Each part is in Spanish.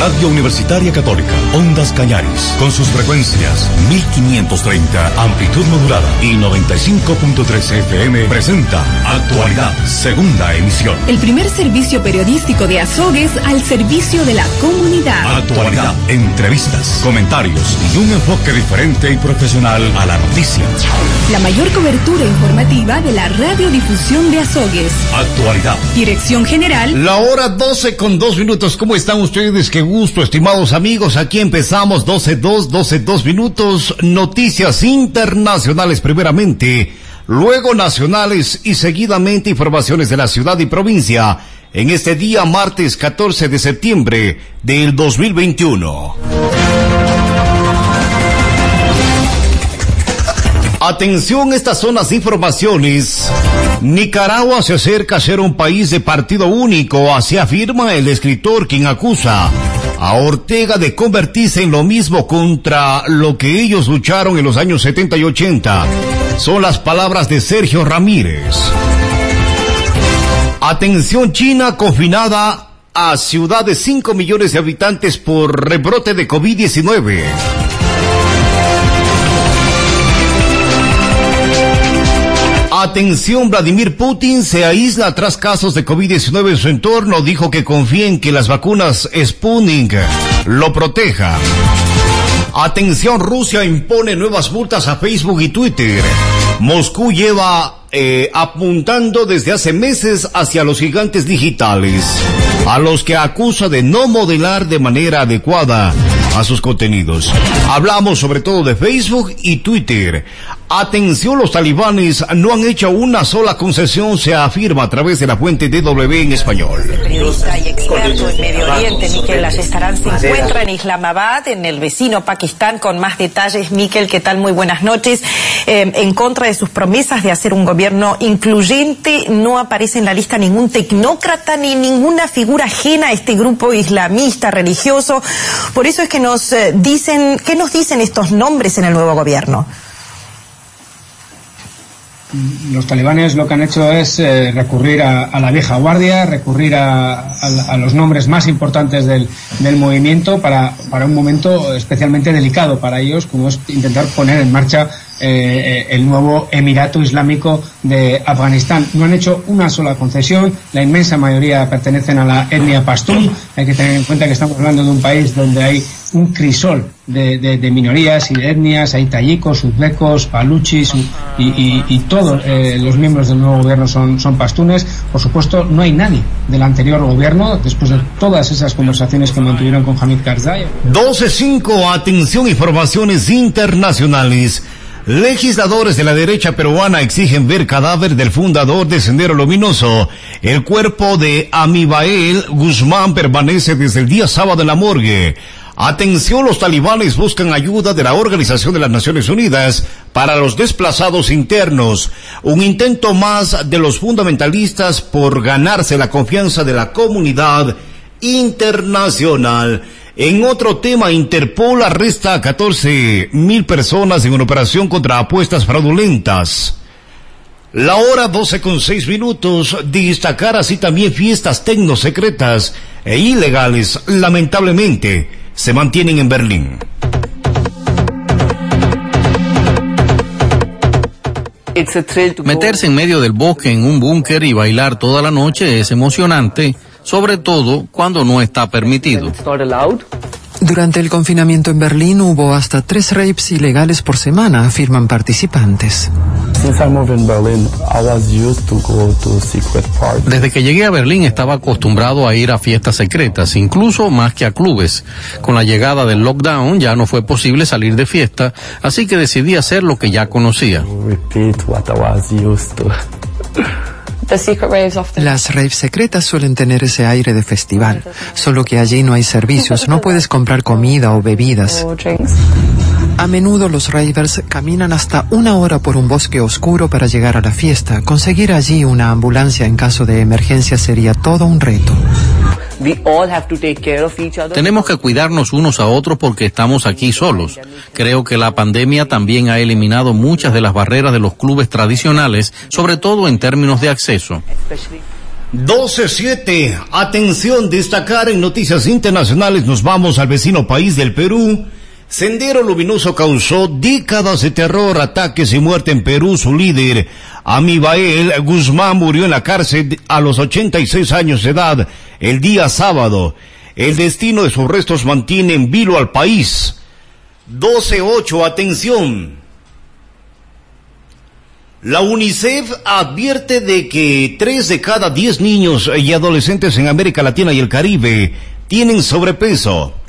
Radio Universitaria Católica, Ondas Cañaris, con sus frecuencias 1530, amplitud modulada y 95.3 FM, presenta Actualidad, segunda emisión. El primer servicio periodístico de Azogues al servicio de la comunidad. Actualidad, entrevistas, comentarios y un enfoque diferente y profesional a la noticia. La mayor cobertura informativa de la radiodifusión de Azogues. Actualidad. Dirección General. La hora 12 con dos minutos. ¿Cómo están ustedes? Qué gusto, estimados amigos. Aquí empezamos 12, 2, 12, 2 minutos. Noticias internacionales primeramente, luego nacionales y seguidamente informaciones de la ciudad y provincia en este día martes 14 de septiembre del 2021. Atención, estas son las informaciones. Nicaragua se acerca a ser un país de partido único, así afirma el escritor quien acusa a Ortega de convertirse en lo mismo contra lo que ellos lucharon en los años 70 y 80. Son las palabras de Sergio Ramírez. Atención China confinada a ciudad de 5 millones de habitantes por rebrote de COVID-19. Atención, Vladimir Putin se aísla tras casos de COVID-19 en su entorno. Dijo que confía en que las vacunas Sputnik lo proteja. Atención, Rusia impone nuevas multas a Facebook y Twitter. Moscú lleva eh, apuntando desde hace meses hacia los gigantes digitales, a los que acusa de no modelar de manera adecuada a sus contenidos. Hablamos sobre todo de Facebook y Twitter. Atención, los talibanes no han hecho una sola concesión, se afirma a través de la fuente DW en español. El periodista y experto en Medio Oriente, Miquel Ayestarán, se encuentra en Islamabad, en el vecino Pakistán, con más detalles. Miquel, ¿qué tal? Muy buenas noches. Eh, en contra de sus promesas de hacer un gobierno incluyente, no aparece en la lista ningún tecnócrata ni ninguna figura ajena a este grupo islamista religioso. Por eso es que nos eh, dicen, ¿qué nos dicen estos nombres en el nuevo gobierno? Los talibanes lo que han hecho es eh, recurrir a, la vieja guardia, recurrir a, a, los nombres más importantes del, movimiento para, para, un momento especialmente delicado para ellos, como es intentar poner en marcha eh, el nuevo Emirato Islámico de Afganistán. No han hecho una sola concesión, la inmensa mayoría pertenecen a la etnia pastún. Hay que tener en cuenta que estamos hablando de un país donde hay un crisol de, de, minorías y de etnias, hay tayikos, uzbecos, paluchis y, y, y todos eh, los miembros del nuevo gobierno son, son pastunes. Por supuesto, no hay nadie del anterior gobierno, después de todas esas conversaciones que mantuvieron con Hamid Karzai. 12.5, atención, informaciones internacionales. Legisladores de la derecha peruana exigen ver cadáver del fundador de Sendero Luminoso. El cuerpo de Amibael Guzmán permanece desde el día sábado en la morgue. Atención, los talibanes buscan ayuda de la Organización de las Naciones Unidas para los desplazados internos. Un intento más de los fundamentalistas por ganarse la confianza de la comunidad internacional. En otro tema, Interpol arresta a 14 mil personas en una operación contra apuestas fraudulentas. La hora 12 con 6 minutos, destacar así también fiestas tecnosecretas e ilegales, lamentablemente, se mantienen en Berlín. Meterse en medio del bosque en un búnker y bailar toda la noche es emocionante, sobre todo cuando no está permitido. Durante el confinamiento en Berlín hubo hasta tres rapes ilegales por semana, afirman participantes. Desde que llegué a Berlín estaba acostumbrado a ir a fiestas secretas, incluso más que a clubes. Con la llegada del lockdown ya no fue posible salir de fiesta, así que decidí hacer lo que ya conocía. Las raves secretas suelen tener ese aire de festival, solo que allí no hay servicios, no puedes comprar comida o bebidas. A menudo los ravers caminan hasta una hora por un bosque oscuro para llegar a la fiesta. Conseguir allí una ambulancia en caso de emergencia sería todo un reto. Tenemos que cuidarnos unos a otros porque estamos aquí solos. Creo que la pandemia también ha eliminado muchas de las barreras de los clubes tradicionales, sobre todo en términos de acceso. 12-7. Atención, destacar en noticias internacionales. Nos vamos al vecino país del Perú. Sendero Luminoso causó décadas de terror, ataques y muerte en Perú. Su líder, Amibael Guzmán, murió en la cárcel a los 86 años de edad el día sábado. El destino de sus restos mantiene en vilo al país. 12-8. Atención. La UNICEF advierte de que tres de cada diez niños y adolescentes en América Latina y el Caribe tienen sobrepeso.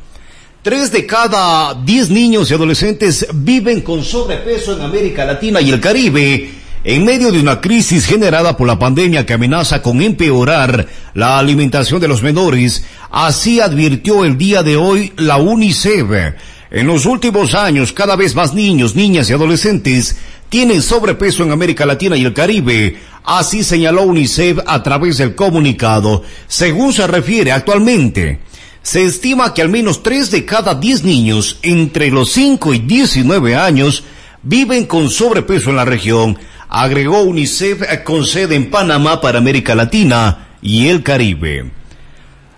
Tres de cada diez niños y adolescentes viven con sobrepeso en América Latina y el Caribe en medio de una crisis generada por la pandemia que amenaza con empeorar la alimentación de los menores. Así advirtió el día de hoy la UNICEF. En los últimos años, cada vez más niños, niñas y adolescentes tienen sobrepeso en América Latina y el Caribe. Así señaló UNICEF a través del comunicado. Según se refiere actualmente, se estima que al menos tres de cada diez niños entre los 5 y 19 años viven con sobrepeso en la región, agregó UNICEF con sede en Panamá para América Latina y el Caribe.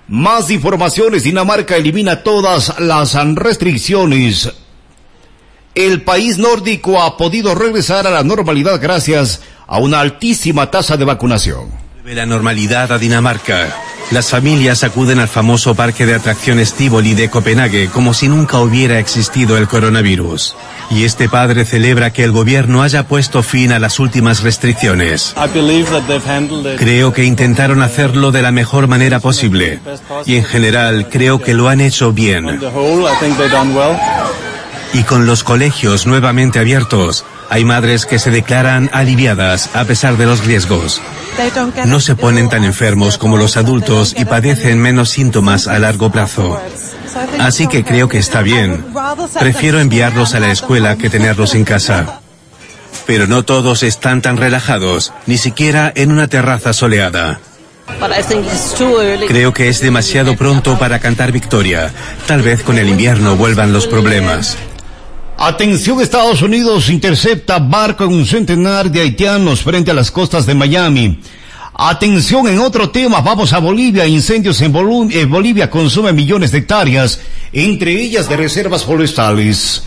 Más informaciones, Dinamarca elimina todas las restricciones. El país nórdico ha podido regresar a la normalidad gracias a una altísima tasa de vacunación. La normalidad a Dinamarca. Las familias acuden al famoso parque de atracciones Tivoli de Copenhague como si nunca hubiera existido el coronavirus. Y este padre celebra que el gobierno haya puesto fin a las últimas restricciones. Creo que intentaron hacerlo de la mejor manera posible. Y en general creo que lo han hecho bien. Y con los colegios nuevamente abiertos, hay madres que se declaran aliviadas a pesar de los riesgos. No se ponen tan enfermos como los adultos y padecen menos síntomas a largo plazo. Así que creo que está bien. Prefiero enviarlos a la escuela que tenerlos en casa. Pero no todos están tan relajados, ni siquiera en una terraza soleada. Creo que es demasiado pronto para cantar victoria. Tal vez con el invierno vuelvan los problemas. Atención, Estados Unidos intercepta barco en un centenar de haitianos frente a las costas de Miami. Atención en otro tema, vamos a Bolivia. Incendios en Bolivia consumen millones de hectáreas, entre ellas de reservas forestales.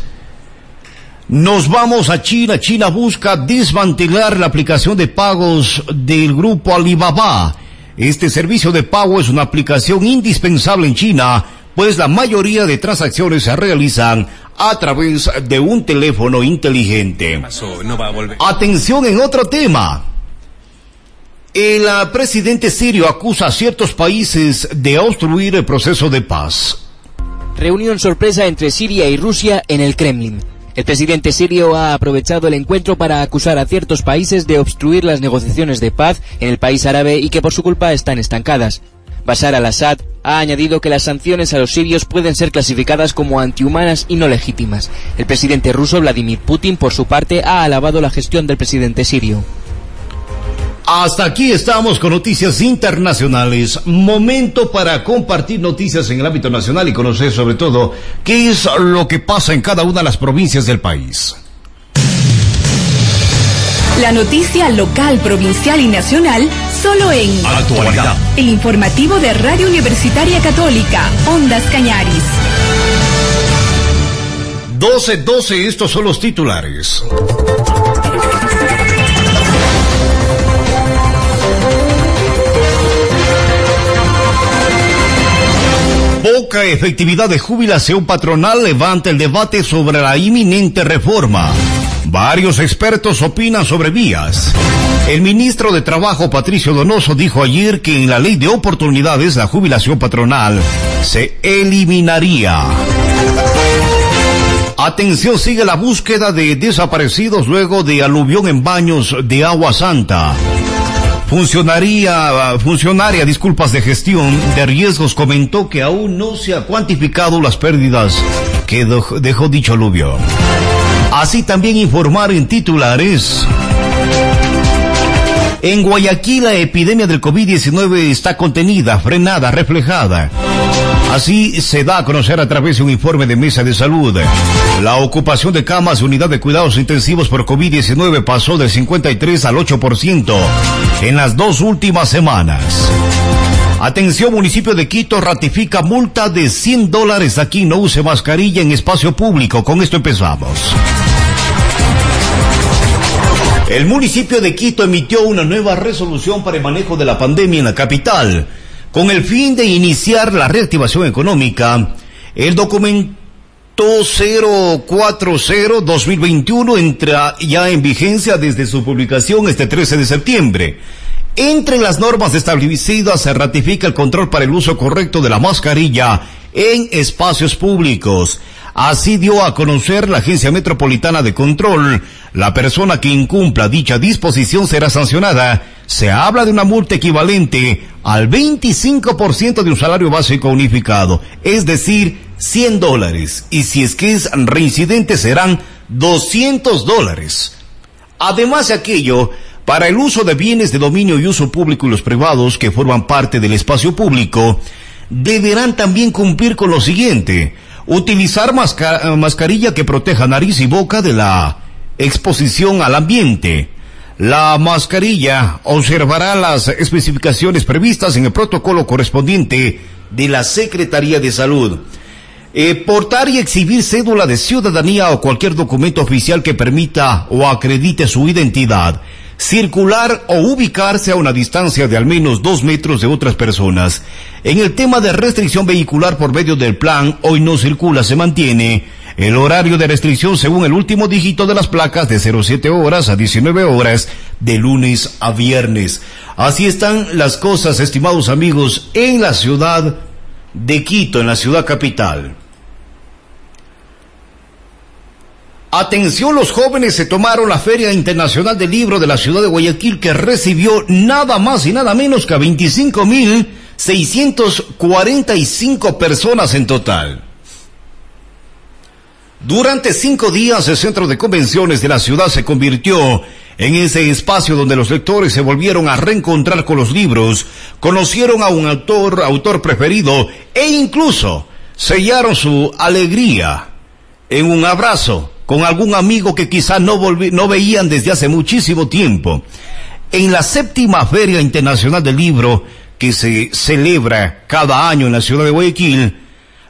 Nos vamos a China. China busca desmantelar la aplicación de pagos del grupo Alibaba. Este servicio de pago es una aplicación indispensable en China, pues la mayoría de transacciones se realizan a través de un teléfono inteligente. Atención en otro tema. El ah, presidente sirio acusa a ciertos países de obstruir el proceso de paz. Reunión sorpresa entre Siria y Rusia en el Kremlin. El presidente sirio ha aprovechado el encuentro para acusar a ciertos países de obstruir las negociaciones de paz en el país árabe y que por su culpa están estancadas. Bashar al-Assad ha añadido que las sanciones a los sirios pueden ser clasificadas como antihumanas y no legítimas. El presidente ruso Vladimir Putin, por su parte, ha alabado la gestión del presidente sirio. Hasta aquí estamos con noticias internacionales. Momento para compartir noticias en el ámbito nacional y conocer sobre todo qué es lo que pasa en cada una de las provincias del país. La noticia local, provincial y nacional solo en Actualidad. El informativo de Radio Universitaria Católica, Ondas Cañaris. 12-12, estos son los titulares. poca efectividad de jubilación patronal levanta el debate sobre la inminente reforma. Varios expertos opinan sobre vías. El ministro de Trabajo, Patricio Donoso, dijo ayer que en la ley de oportunidades la jubilación patronal se eliminaría. Atención, sigue la búsqueda de desaparecidos luego de aluvión en baños de agua santa. Funcionaria, funcionaria, disculpas de gestión de riesgos comentó que aún no se ha cuantificado las pérdidas que dejó dicho aluvio. Así también informar en titulares. En Guayaquil la epidemia del COVID-19 está contenida, frenada, reflejada. Así se da a conocer a través de un informe de Mesa de Salud. La ocupación de camas de unidad de cuidados intensivos por COVID-19 pasó del 53 al 8%. en las dos últimas semanas. Atención, municipio de Quito ratifica multa de 100 dólares aquí no use mascarilla en espacio público. Con esto empezamos. El municipio de Quito emitió una nueva resolución para el manejo de la pandemia en la capital, con el fin de iniciar la reactivación económica. El documento 040-2021 entra ya en vigencia desde su publicación este 13 de septiembre. Entre las normas establecidas se ratifica el control para el uso correcto de la mascarilla en espacios públicos. Así dio a conocer la Agencia Metropolitana de Control. La persona que incumpla dicha disposición será sancionada. Se habla de una multa equivalente al 25% de un salario básico unificado, es decir, 100 dólares. Y si es que es reincidente serán 200 dólares. Además de aquello, para el uso de bienes de dominio y uso público y los privados que forman parte del espacio público, deberán también cumplir con lo siguiente Utilizar mascarilla que proteja nariz y boca de la exposición al ambiente. La mascarilla observará las especificaciones previstas en el protocolo correspondiente de la Secretaría de Salud. Eh, portar y exhibir cédula de ciudadanía o cualquier documento oficial que permita o acredite su identidad circular o ubicarse a una distancia de al menos dos metros de otras personas. En el tema de restricción vehicular por medio del plan Hoy no circula se mantiene el horario de restricción según el último dígito de las placas de 07 horas a 19 horas de lunes a viernes. Así están las cosas, estimados amigos, en la ciudad de Quito, en la ciudad capital. Atención, los jóvenes se tomaron la Feria Internacional del Libro de la ciudad de Guayaquil que recibió nada más y nada menos que a 25.645 personas en total. Durante cinco días el centro de convenciones de la ciudad se convirtió en ese espacio donde los lectores se volvieron a reencontrar con los libros, conocieron a un autor, autor preferido e incluso sellaron su alegría en un abrazo con algún amigo que quizá no, no veían desde hace muchísimo tiempo. En la séptima Feria Internacional del Libro, que se celebra cada año en la ciudad de Guayaquil,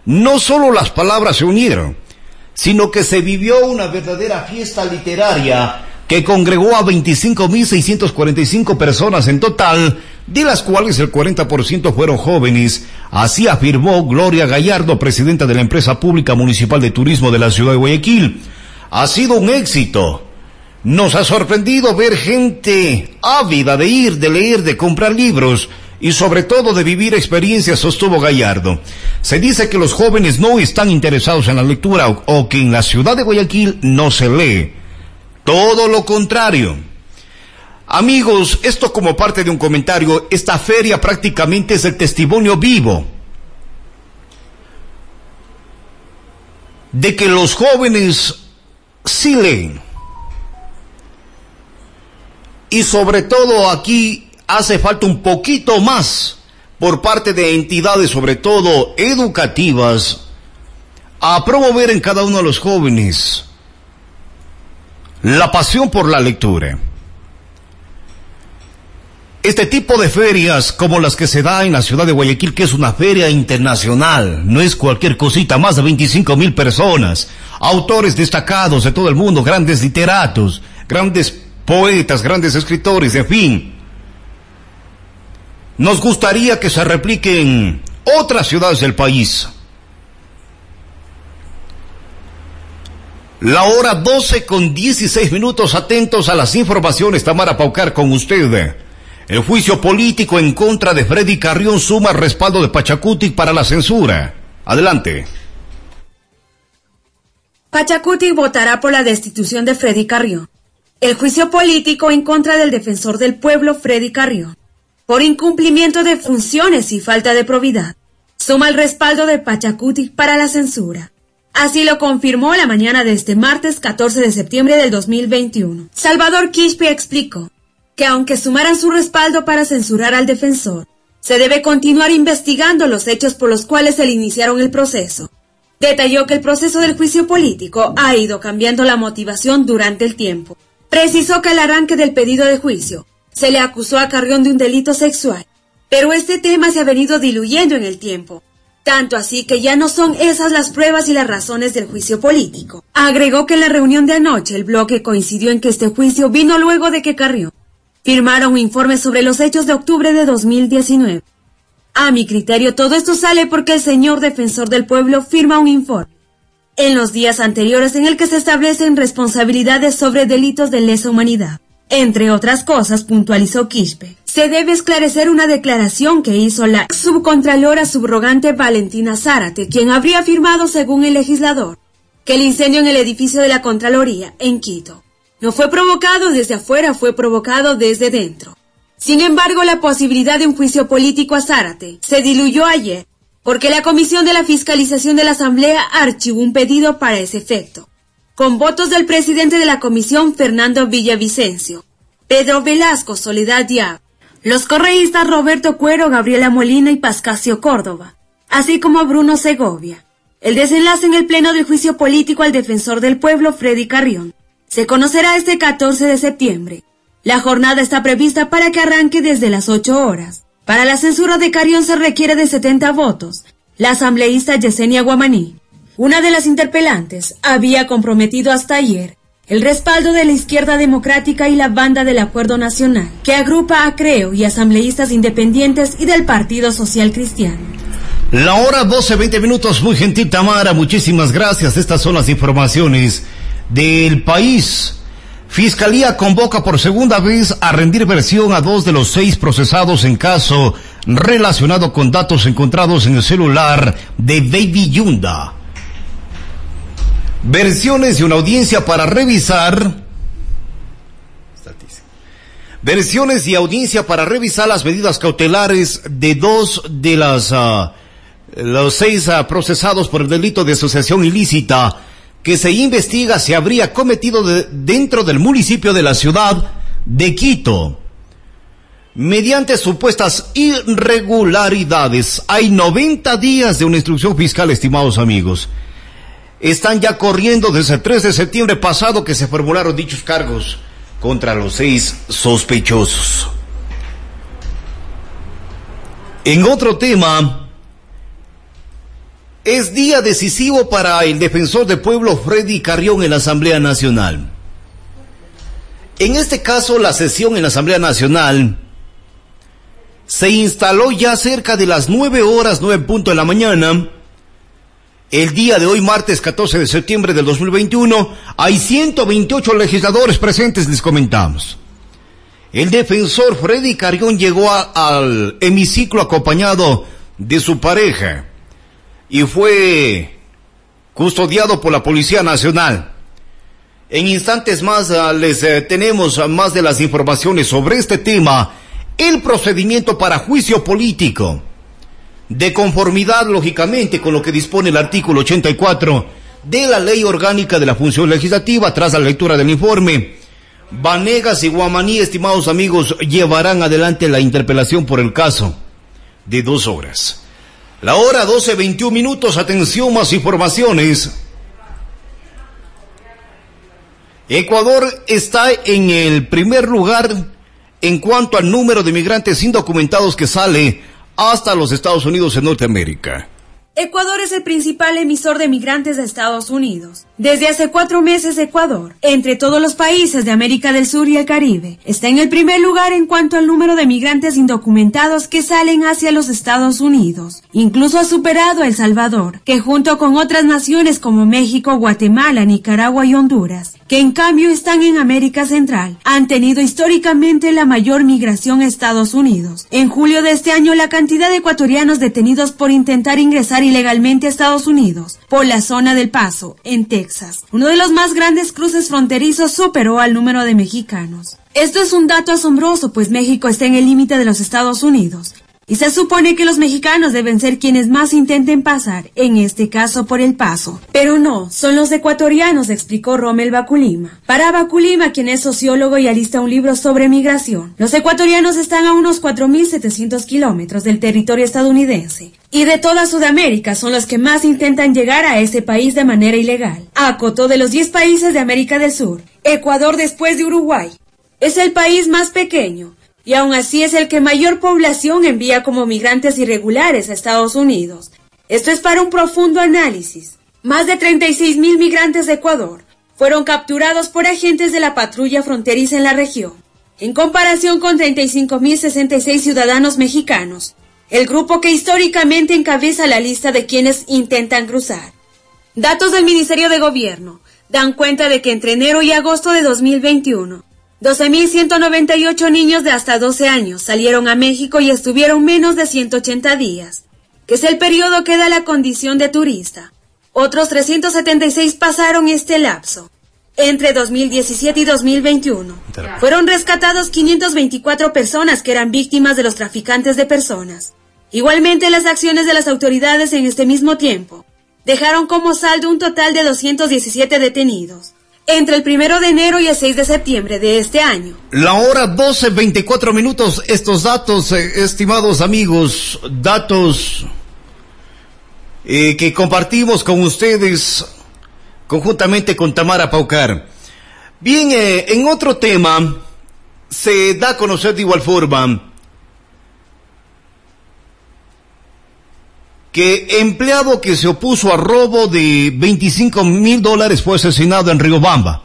no solo las palabras se unieron, sino que se vivió una verdadera fiesta literaria que congregó a 25.645 personas en total, de las cuales el 40% fueron jóvenes. Así afirmó Gloria Gallardo, presidenta de la empresa pública municipal de turismo de la ciudad de Guayaquil ha sido un éxito. Nos ha sorprendido ver gente ávida de ir, de leer, de comprar libros y sobre todo de vivir experiencias, sostuvo Gallardo. Se dice que los jóvenes no están interesados en la lectura o, que en la ciudad de Guayaquil no se lee. Todo lo contrario. Amigos, esto como parte de un comentario, esta feria prácticamente es el testimonio vivo de que los jóvenes Y sobre todo aquí hace falta un poquito más por parte de entidades, sobre todo educativas, a promover en cada uno de los jóvenes la pasión por la lectura. Este tipo de ferias como las que se da en la ciudad de Guayaquil, que es una feria internacional, no es cualquier cosita, más de 25 mil personas, autores destacados de todo el mundo, grandes literatos, grandes poetas, grandes escritores, en fin. Nos gustaría que se replique en otras ciudades del país. La hora 12 con 16 minutos, atentos a las informaciones, Tamara Paucar con usted. El juicio político en contra de Freddy Carrión suma respaldo de Pachacuti para la censura. Adelante. Pachacuti votará por la destitución de Freddy Carrión. El juicio político en contra del defensor del pueblo Freddy Carrión, por incumplimiento de funciones y falta de probidad, suma el respaldo de Pachacuti para la censura. Así lo confirmó la mañana de este martes 14 de septiembre del 2021. Salvador Quispe explicó que aunque sumaran su respaldo para censurar al defensor, se debe continuar investigando los hechos por los cuales se iniciaron el proceso. Detalló que el proceso del juicio político ha ido cambiando la motivación durante el tiempo. Precisó que el arranque del pedido de juicio se le acusó a Carrión de un delito sexual, pero este tema se ha venido diluyendo en el tiempo. Tanto así que ya no son esas las pruebas y las razones del juicio político. Agregó que en la reunión de anoche el bloque coincidió en que este juicio vino luego de que Carrión firmara un informe sobre los hechos de octubre de 2019. A mi criterio todo esto sale porque el señor defensor del pueblo firma un informe en los días anteriores en el que se establecen responsabilidades sobre delitos de lesa humanidad. Entre otras cosas, puntualizó Quispe, se debe esclarecer una declaración que hizo la subcontralora subrogante Valentina Zárate, quien habría afirmado, según el legislador, que el incendio en el edificio de la Contraloría, en Quito, no fue provocado desde afuera, fue provocado desde dentro. Sin embargo, la posibilidad de un juicio político a Zárate se diluyó ayer, porque la Comisión de la Fiscalización de la Asamblea archivó un pedido para ese efecto con votos del presidente de la comisión Fernando Villavicencio, Pedro Velasco Soledad Diab, los correístas Roberto Cuero, Gabriela Molina y Pascasio Córdoba, así como Bruno Segovia. El desenlace en el pleno del juicio político al defensor del pueblo Freddy Carrión se conocerá este 14 de septiembre. La jornada está prevista para que arranque desde las 8 horas. Para la censura de Carrión se requiere de 70 votos. La asambleísta Yesenia Guamaní una de las interpelantes había comprometido hasta ayer el respaldo de la izquierda democrática y la banda del Acuerdo Nacional, que agrupa a Creo y asambleístas independientes y del Partido Social Cristiano. La hora 12, 20 minutos, muy gentil Tamara, muchísimas gracias. Estas son las informaciones del país. Fiscalía convoca por segunda vez a rendir versión a dos de los seis procesados en caso relacionado con datos encontrados en el celular de Baby Yunda versiones de una audiencia para revisar versiones y audiencia para revisar las medidas cautelares de dos de las uh, los seis uh, procesados por el delito de asociación ilícita que se investiga se habría cometido de, dentro del municipio de la ciudad de Quito mediante supuestas irregularidades. Hay 90 días de una instrucción fiscal, estimados amigos están ya corriendo desde el 3 de septiembre pasado que se formularon dichos cargos contra los seis sospechosos. En otro tema, es día decisivo para el defensor del pueblo Freddy Carrión en la Asamblea Nacional. En este caso, la sesión en la Asamblea Nacional se instaló ya cerca de las nueve horas, nueve punto de la mañana, el día de hoy, martes 14 de septiembre del 2021, hay 128 legisladores presentes, les comentamos. El defensor Freddy Carrión llegó al hemiciclo acompañado de su pareja y fue custodiado por la Policía Nacional. En instantes más ah, les eh, tenemos más de las informaciones sobre este tema, el procedimiento para juicio político de conformidad, lógicamente, con lo que dispone el artículo 84 de la Ley Orgánica de la Función Legislativa, tras la lectura del informe. Vanegas y Guamaní, estimados amigos, llevarán adelante la interpelación por el caso de dos horas. La hora 12, 21 minutos, atención, más informaciones. Ecuador está en el primer lugar en cuanto al número de migrantes indocumentados que sale hasta los Estados Unidos de Norteamérica. Ecuador es el principal emisor de migrantes de Estados Unidos. Desde hace cuatro meses Ecuador, entre todos los países de América del Sur y el Caribe, está en el primer lugar en cuanto al número de migrantes indocumentados que salen hacia los Estados Unidos. Incluso ha superado a El Salvador, que junto con otras naciones como México, Guatemala, Nicaragua y Honduras, que en cambio están en América Central, han tenido históricamente la mayor migración a Estados Unidos. En julio de este año la cantidad de ecuatorianos detenidos por intentar ingresar ilegalmente a Estados Unidos por la zona del Paso, en Texas, uno de los más grandes cruces fronterizos superó al número de mexicanos. Esto es un dato asombroso, pues México está en el límite de los Estados Unidos y se supone que los mexicanos deben ser quienes más intenten pasar, en este caso por el paso. Pero no, son los ecuatorianos, explicó Rommel Baculima. Para Baculima, quien es sociólogo y alista un libro sobre migración, los ecuatorianos están a unos 4.700 kilómetros del territorio estadounidense. Y de toda Sudamérica son los que más intentan llegar a ese país de manera ilegal. Acotó de los 10 países de América del Sur, Ecuador después de Uruguay. Es el país más pequeño, y aún así es el que mayor población envía como migrantes irregulares a Estados Unidos. Esto es para un profundo análisis. Más de 36 mil migrantes de Ecuador fueron capturados por agentes de la patrulla fronteriza en la región, en comparación con 35.066 ciudadanos mexicanos, el grupo que históricamente encabeza la lista de quienes intentan cruzar. Datos del Ministerio de Gobierno dan cuenta de que entre enero y agosto de 2021, 12.198 niños de hasta 12 años salieron a México y estuvieron menos de 180 días, que es el periodo que da la condición de turista. Otros 376 pasaron este lapso. Entre 2017 y 2021 fueron rescatados 524 personas que eran víctimas de los traficantes de personas. Igualmente las acciones de las autoridades en este mismo tiempo dejaron como saldo un total de 217 detenidos. Entre el primero de enero y el 6 de septiembre de este año. La hora 12.24 minutos. Estos datos, eh, estimados amigos, datos eh, que compartimos con ustedes conjuntamente con Tamara Paucar. Bien, eh, en otro tema, se da a conocer de igual forma que empleado que se opuso a robo de 25 mil dólares fue asesinado en Riobamba.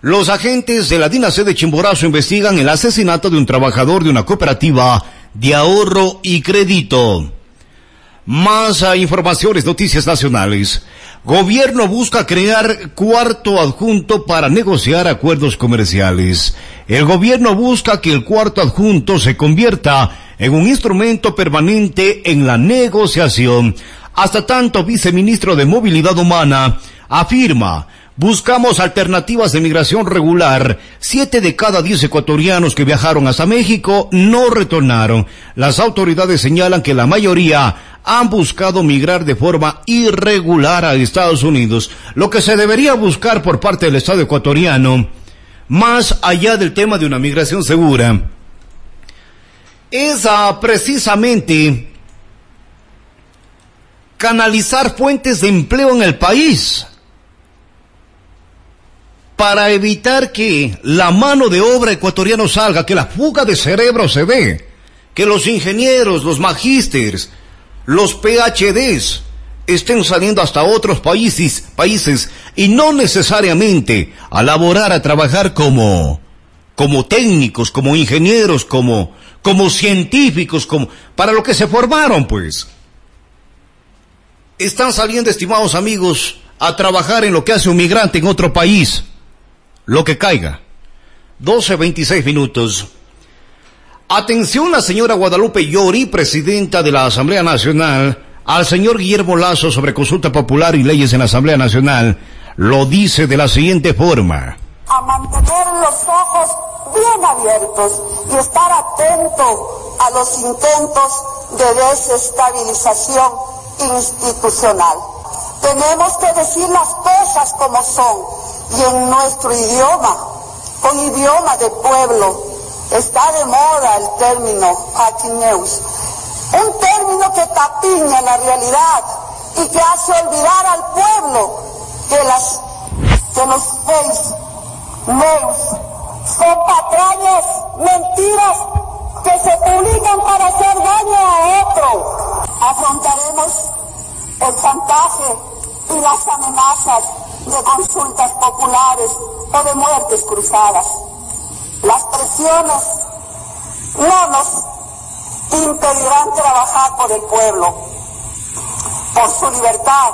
Los agentes de la DINAC de Chimborazo investigan el asesinato de un trabajador de una cooperativa de ahorro y crédito. Más informaciones, noticias nacionales. Gobierno busca crear cuarto adjunto para negociar acuerdos comerciales. El gobierno busca que el cuarto adjunto se convierta en un instrumento permanente en la negociación. Hasta tanto, viceministro de Movilidad Humana afirma Buscamos alternativas de migración regular. Siete de cada diez ecuatorianos que viajaron hasta México no retornaron. Las autoridades señalan que la mayoría han buscado migrar de forma irregular a Estados Unidos. Lo que se debería buscar por parte del Estado ecuatoriano, más allá del tema de una migración segura, es precisamente canalizar fuentes de empleo en el país para evitar que la mano de obra ecuatoriana salga, que la fuga de cerebro se dé, que los ingenieros, los magísteres, los PhDs estén saliendo hasta otros países, países y no necesariamente a laborar, a trabajar como, como técnicos, como ingenieros, como, como científicos, como, para lo que se formaron, pues. Están saliendo, estimados amigos, a trabajar en lo que hace un migrante en otro país lo que caiga. 12.26 minutos. Atención la señora Guadalupe Llori, presidenta de la Asamblea Nacional, al señor Guillermo Lazo sobre consulta popular y leyes en la Asamblea Nacional, lo dice de la siguiente forma. Mantener los ojos bien abiertos y estar atento a los intentos de desestabilización institucional. Tenemos que decir las cosas como son y en nuestro idioma, con idioma de pueblo, está de moda el término News, un término que tapiña la realidad y que hace olvidar al pueblo que, las, que los news son patrañas, mentiras que se publican para hacer daño a otro. Afrontaremos el chantaje y las amenazas de consultas populares o de muertes cruzadas. Las presiones no nos impedirán trabajar por el pueblo, por su libertad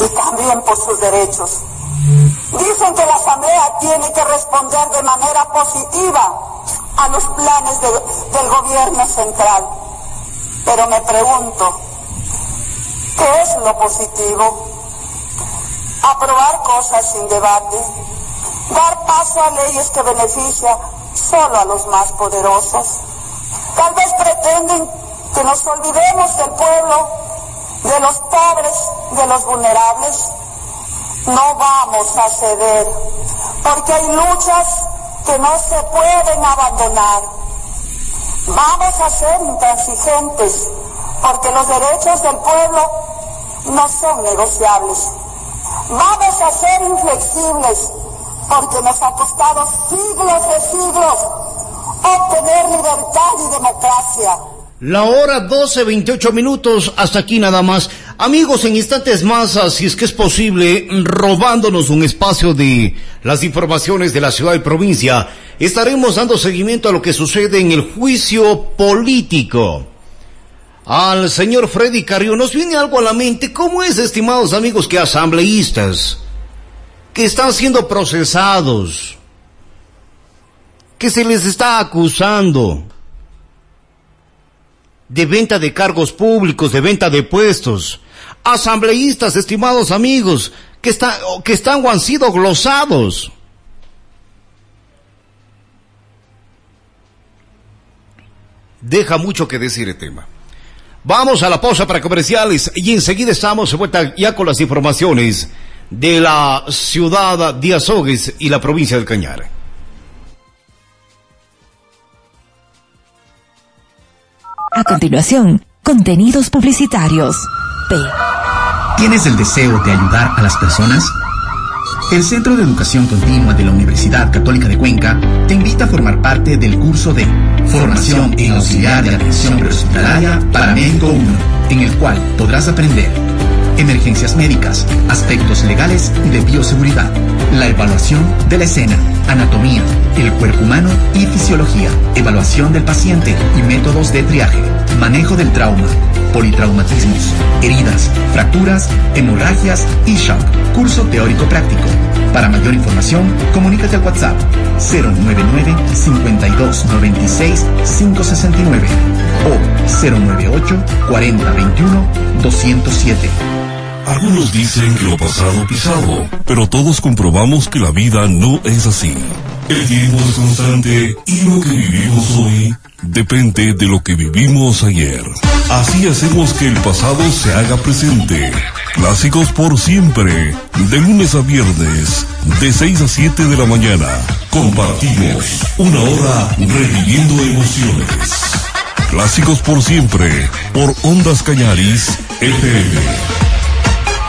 y también por sus derechos. Dicen que la Asamblea tiene que responder de manera positiva a los planes del gobierno central. Pero me pregunto, ¿qué es lo positivo? aprobar cosas sin debate, dar paso a leyes que benefician solo a los más poderosos. Tal vez pretenden que nos olvidemos del pueblo, de los pobres, de los vulnerables. No vamos a ceder, porque hay luchas que no se pueden abandonar. Vamos a ser intransigentes, porque los derechos del pueblo no son negociables. Vamos a ser inflexibles porque nos ha costado siglos de siglos obtener libertad y democracia. La hora 12, 28 minutos, hasta aquí nada más. Amigos, en instantes más, si es que es posible, robándonos un espacio de las informaciones de la ciudad y provincia, estaremos dando seguimiento a lo que sucede en el juicio político. Al señor Freddy Carrió, nos viene algo a la mente. ¿Cómo es, estimados amigos, que asambleístas que están siendo procesados, que se les está acusando, de venta de cargos públicos, de venta de puestos. Asambleístas, estimados amigos, que, están que están o han sido glosados. Deja mucho que decir el tema. Vamos a la pausa para comerciales y enseguida estamos de vuelta ya con las informaciones de la ciudad de Azogues y la provincia del Cañar. A continuación, contenidos publicitarios. ¿Tienes el deseo de ayudar a las personas? El Centro de Educación Continua de la Universidad Católica de Cuenca te invita a formar parte del curso de Formación en Auxiliar de Atención Prehospitalaria para Médico 1, en el cual podrás aprender emergencias médicas, aspectos legales y de bioseguridad, la evaluación de la escena, anatomía, el cuerpo humano y fisiología, evaluación del paciente y métodos de triaje, manejo del trauma, politraumatismos, heridas, fracturas, hemorragias y shock. Curso teórico práctico. Para mayor información, comunícate al WhatsApp 099 5296 569 o 098 4021 207. Algunos dicen que lo pasado pisado, pero todos comprobamos que la vida no es así. El tiempo es constante y lo que vivimos hoy depende de lo que vivimos ayer. Así hacemos que el pasado se haga presente. Clásicos por siempre, de lunes a viernes, de 6 a 7 de la mañana. Compartimos una hora reviviendo emociones. Clásicos por siempre, por Ondas Cañaris, FM.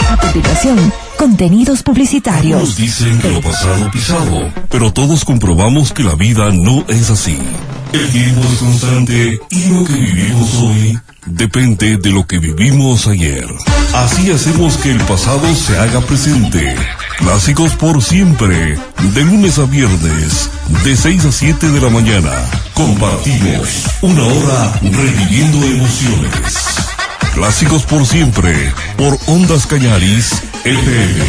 A continuación, contenidos publicitarios. Nos dicen que lo pasado pisado, pero todos comprobamos que la vida no es así. El tiempo es constante y lo que vivimos hoy depende de lo que vivimos ayer. Así hacemos que el pasado se haga presente. Clásicos por siempre, de lunes a viernes, de 6 a 7 de la mañana. Compartimos una hora reviviendo emociones. Clásicos por siempre, por Ondas Cañaris, FM.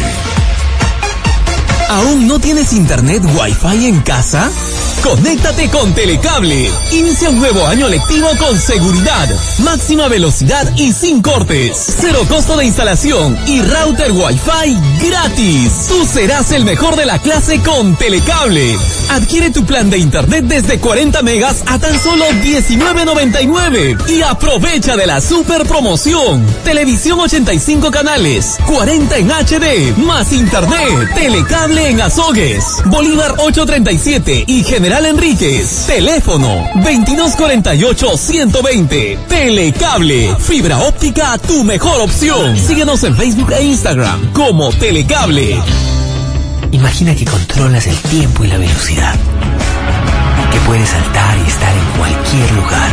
¿Aún no tienes internet Wi-Fi en casa? Conéctate con Telecable. Inicia un nuevo año lectivo con seguridad, máxima velocidad y sin cortes. Cero costo de instalación y router Wi-Fi gratis. Tú serás el mejor de la clase con Telecable. Adquiere tu plan de internet desde 40 megas a tan solo 19.99 y aprovecha de la super promoción. Televisión 85 canales, 40 en HD, más internet. Telecable en Azogues, Bolívar 837 y General Enríquez. Teléfono 2248-120. Telecable. Fibra óptica, tu mejor opción. Síguenos en Facebook e Instagram como Telecable. Imagina que controlas el tiempo y la velocidad. Que puedes saltar y estar en cualquier lugar.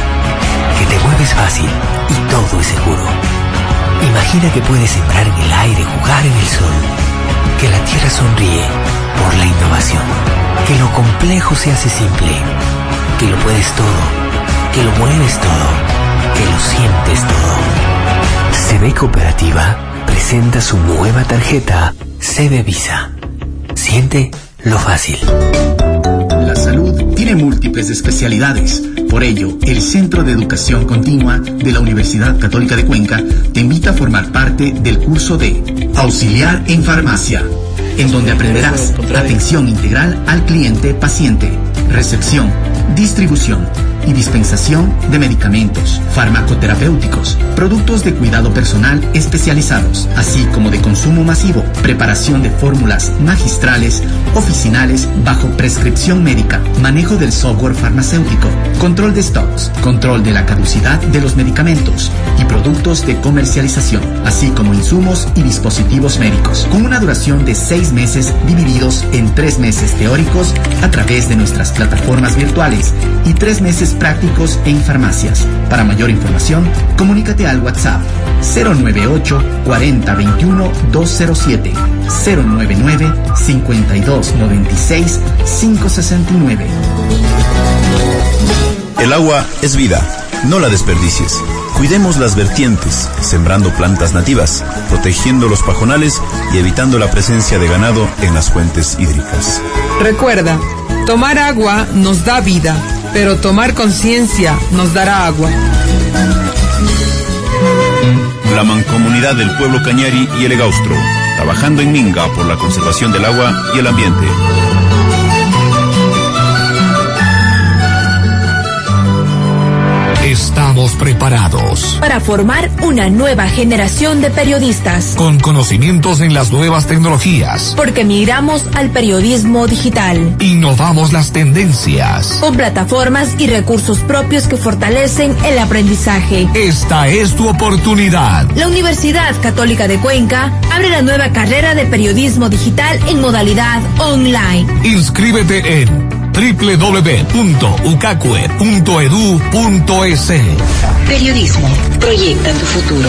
Que te mueves fácil y todo es seguro. Imagina que puedes sembrar en el aire, jugar en el sol. Que la tierra sonríe por la innovación que lo complejo se hace simple, que lo puedes todo, que lo mueves todo, que lo sientes todo. CB Cooperativa presenta su nueva tarjeta CB Visa. Siente lo fácil. La salud tiene múltiples especialidades. Por ello, el Centro de Educación Continua de la Universidad Católica de Cuenca te invita a formar parte del curso de Auxiliar en Farmacia en donde aprenderás atención integral al cliente paciente, recepción, distribución y dispensación de medicamentos, farmacoterapéuticos, productos de cuidado personal especializados, así como de consumo masivo, preparación de fórmulas magistrales oficinales bajo prescripción médica, manejo del software farmacéutico, control de stocks, control de la caducidad de los medicamentos y productos de comercialización, así como insumos y dispositivos médicos, con una duración de seis meses divididos en tres meses teóricos a través de nuestras plataformas virtuales y tres meses prácticos en farmacias. Para mayor información, comunícate al WhatsApp 098 40 21 207 099 52 96 569. El agua es vida, no la desperdicies. Cuidemos las vertientes, sembrando plantas nativas, protegiendo los pajonales y evitando la presencia de ganado en las fuentes hídricas. Recuerda, tomar agua nos da vida, pero tomar conciencia nos dará agua. La mancomunidad del pueblo Cañari y el Egaustro, trabajando en Minga por la conservación del agua y el ambiente. Estamos preparados para formar una nueva generación de periodistas con conocimientos en las nuevas tecnologías. Porque migramos al periodismo digital. Innovamos las tendencias. Con plataformas y recursos propios que fortalecen el aprendizaje. Esta es tu oportunidad. La Universidad Católica de Cuenca abre la nueva carrera de periodismo digital en modalidad online. Inscríbete en www.ucacue.edu.es. Periodismo, proyecta tu futuro.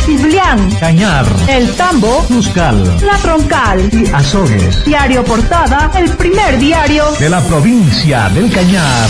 Ciblián, Cañar, El Tambo, Cuscal, La Troncal y Azogues. Diario Portada, el primer diario de la provincia del Cañar.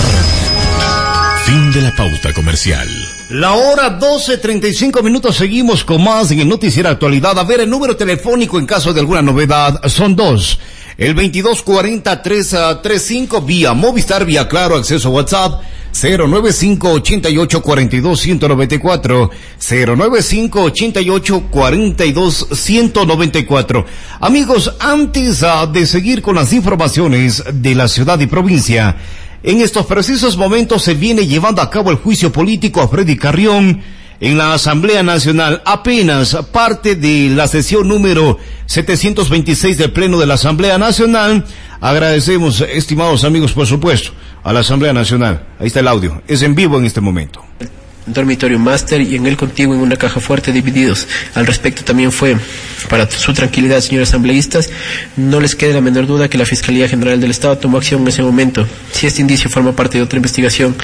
Fin de la pauta comercial. La hora 12.35 minutos, seguimos con más en el Noticiero Actualidad. A ver, el número telefónico en caso de alguna novedad son dos. El 2240-335 vía Movistar, vía Claro, acceso WhatsApp 095-88-42-194, 095-88-42-194. Amigos, antes uh, de seguir con las informaciones de la ciudad y provincia, en estos precisos momentos se viene llevando a cabo el juicio político a Freddy Carrión en la Asamblea Nacional, apenas parte de la sesión número 726 del Pleno de la Asamblea Nacional. Agradecemos, estimados amigos, por supuesto, a la Asamblea Nacional. Ahí está el audio. Es en vivo en este momento dormitorio máster y en él contigo en una caja fuerte divididos. Al respecto también fue, para su tranquilidad, señores asambleístas, no les quede la menor duda que la Fiscalía General del Estado tomó acción en ese momento. Si este indicio forma parte de otra investigación,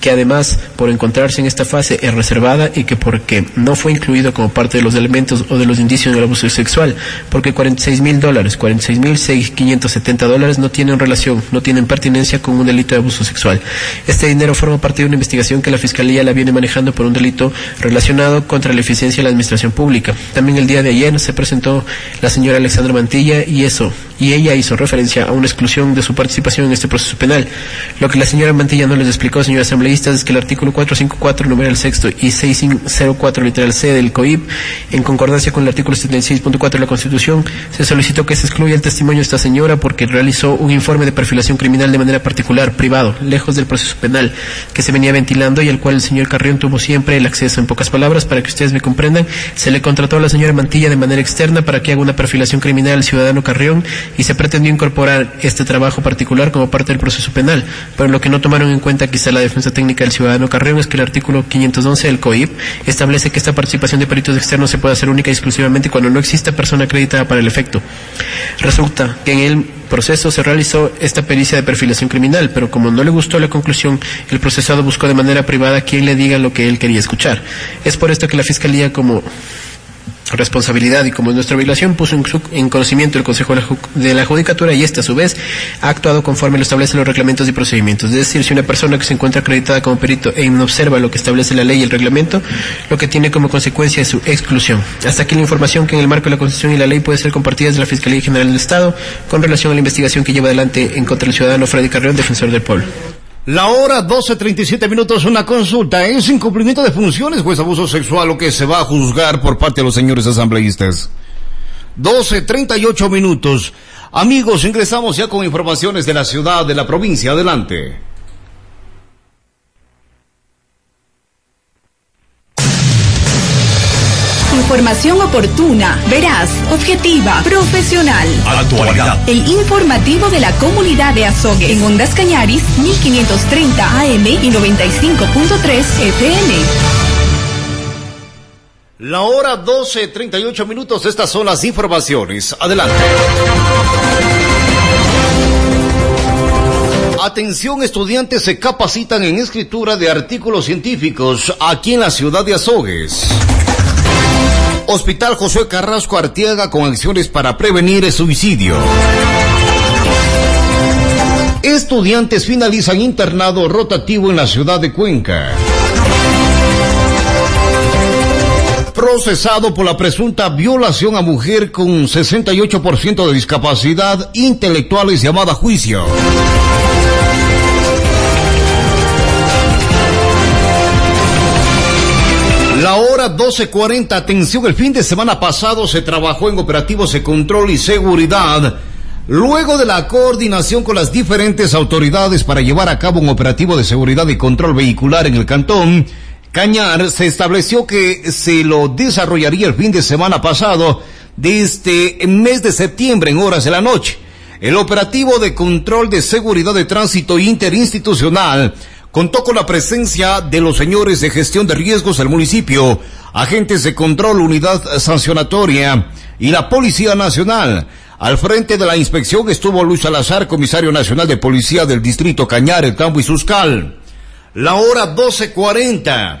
que además, por encontrarse en esta fase, es reservada y que porque no fue incluido como parte de los elementos o de los indicios del abuso sexual, porque 46 mil dólares, 46 mil 570 dólares no tienen relación, no tienen pertinencia con un delito de abuso sexual. Este dinero forma parte de una investigación que la Fiscalía la viene manejando por un delito relacionado contra la eficiencia de la administración pública. También el día de ayer se presentó la señora Alexandra Mantilla y eso, y ella hizo referencia a una exclusión de su participación en este proceso penal. Lo que la señora Mantilla no les explicó, señores es que el artículo 454, numeral sexto y 604, literal C del COIP, en concordancia con el artículo 76.4 de la Constitución, se solicitó que se excluya el testimonio de esta señora porque realizó un informe de perfilación criminal de manera particular, privado, lejos del proceso penal, que se venía ventilando y al cual el señor Carrión tuvo siempre el acceso. En pocas palabras, para que ustedes me comprendan, se le contrató a la señora Mantilla de manera externa para que haga una perfilación criminal al ciudadano Carrión y se pretendió incorporar este trabajo particular como parte del proceso penal. Pero lo que no tomaron en cuenta quizá la defensa técnica del ciudadano Carrión es que el artículo 511 del COIP establece que esta participación de peritos externos se puede hacer única y exclusivamente cuando no exista persona acreditada para el efecto. Resulta que en el proceso se realizó esta pericia de perfilación criminal, pero como no le gustó la conclusión, el procesado buscó de manera privada quien le diga lo que él quería escuchar. Es por esto que la Fiscalía, como responsabilidad y como es nuestra obligación puso en, conocimiento el Consejo de la, Ju- de la Judicatura y este a su vez ha actuado conforme lo establecen los reglamentos y procedimientos. Es decir, si una persona que se encuentra acreditada como perito e no observa lo que establece la ley y el reglamento, lo que tiene como consecuencia es su exclusión. Hasta aquí la información que en el marco de la Constitución y la ley puede ser compartida desde la Fiscalía General del Estado con relación a la investigación que lleva adelante en contra del ciudadano Freddy Carrión, defensor del pueblo. La hora 12.37 minutos, una consulta. ¿Es incumplimiento de funciones o es abuso sexual lo que se va a juzgar por parte de los señores asambleístas? 12.38 minutos. Amigos, ingresamos ya con informaciones de la ciudad, de la provincia. Adelante. Información oportuna, veraz, objetiva, profesional. Actualidad. El informativo de la comunidad de Azogue en Ondas Cañaris 1530 AM y 95.3 FM. La hora 12.38 minutos, estas son las informaciones. Adelante. Atención, estudiantes se capacitan en escritura de artículos científicos aquí en la ciudad de Azogues. Hospital José Carrasco Artiaga con acciones para prevenir el suicidio. Estudiantes finalizan internado rotativo en la ciudad de Cuenca. Procesado por la presunta violación a mujer con 68% de discapacidad intelectual es llamada juicio. Hora 12.40, atención, el fin de semana pasado se trabajó en operativos de control y seguridad, luego de la coordinación con las diferentes autoridades para llevar a cabo un operativo de seguridad y control vehicular en el cantón. Cañar se estableció que se lo desarrollaría el fin de semana pasado, desde el mes de septiembre en horas de la noche. El operativo de control de seguridad de tránsito interinstitucional contó con la presencia de los señores de gestión de riesgos del municipio, agentes de control, unidad sancionatoria y la Policía Nacional. Al frente de la inspección estuvo Luis Salazar, comisario nacional de policía del distrito Cañar, El Tambo y Suscal. La hora 12.40.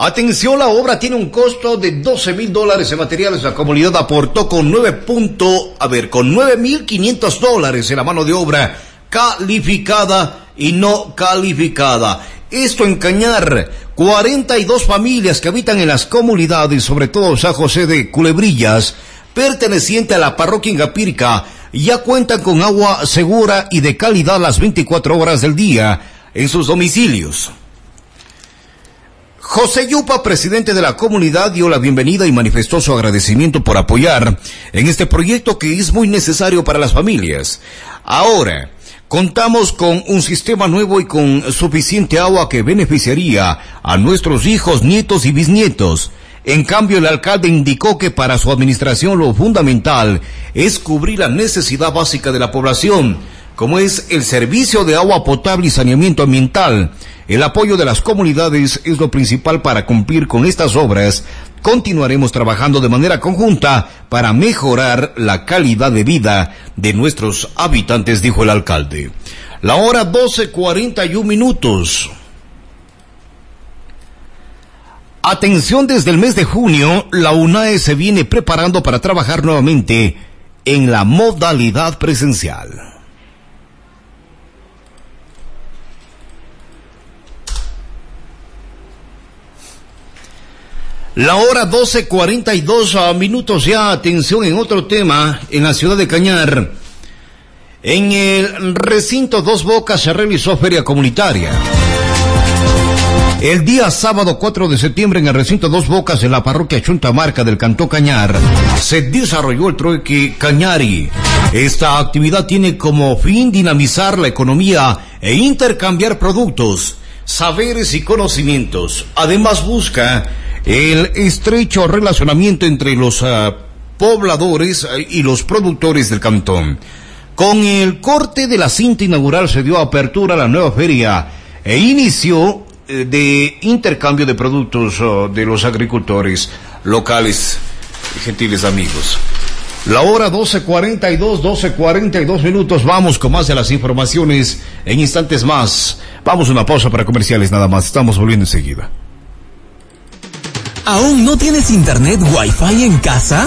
Atención, la obra tiene un costo de 12 mil dólares en materiales. La comunidad aportó con 9 punto, a ver, con 9 mil 500 dólares en la mano de obra calificada y no calificada. Esto en Cañar, 42 familias que habitan en las comunidades, sobre todo San José de Culebrillas, perteneciente a la parroquia Ingapirca, ya cuentan con agua segura y de calidad las 24 horas del día en sus domicilios. José Yupa, presidente de la comunidad, dio la bienvenida y manifestó su agradecimiento por apoyar en este proyecto que es muy necesario para las familias. Ahora, contamos con un sistema nuevo y con suficiente agua que beneficiaría a nuestros hijos, nietos y bisnietos. En cambio, el alcalde indicó que para su administración lo fundamental es cubrir la necesidad básica de la población, como es el servicio de agua potable y saneamiento ambiental. El apoyo de las comunidades es lo principal para cumplir con estas obras. Continuaremos trabajando de manera conjunta para mejorar la calidad de vida de nuestros habitantes, dijo el alcalde. La hora 12.41 minutos. Atención, desde el mes de junio, la UNAE se viene preparando para trabajar nuevamente en la modalidad presencial. La hora 12.42 minutos ya, atención en otro tema, en la ciudad de Cañar. En el recinto Dos Bocas se realizó feria comunitaria. El día sábado 4 de septiembre en el recinto Dos Bocas en la parroquia Chuntamarca del Cantó Cañar se desarrolló el trueque Cañari. Esta actividad tiene como fin dinamizar la economía e intercambiar productos, saberes y conocimientos. Además busca el estrecho relacionamiento entre los uh, pobladores y los productores del cantón. Con el corte de la cinta inaugural se dio apertura a la nueva feria e inició eh, de intercambio de productos uh, de los agricultores locales, gentiles amigos. La hora 12.42, 12.42 minutos. Vamos con más de las informaciones en instantes más. Vamos a una pausa para comerciales nada más. Estamos volviendo enseguida. ¿Aún no tienes internet Wi-Fi en casa?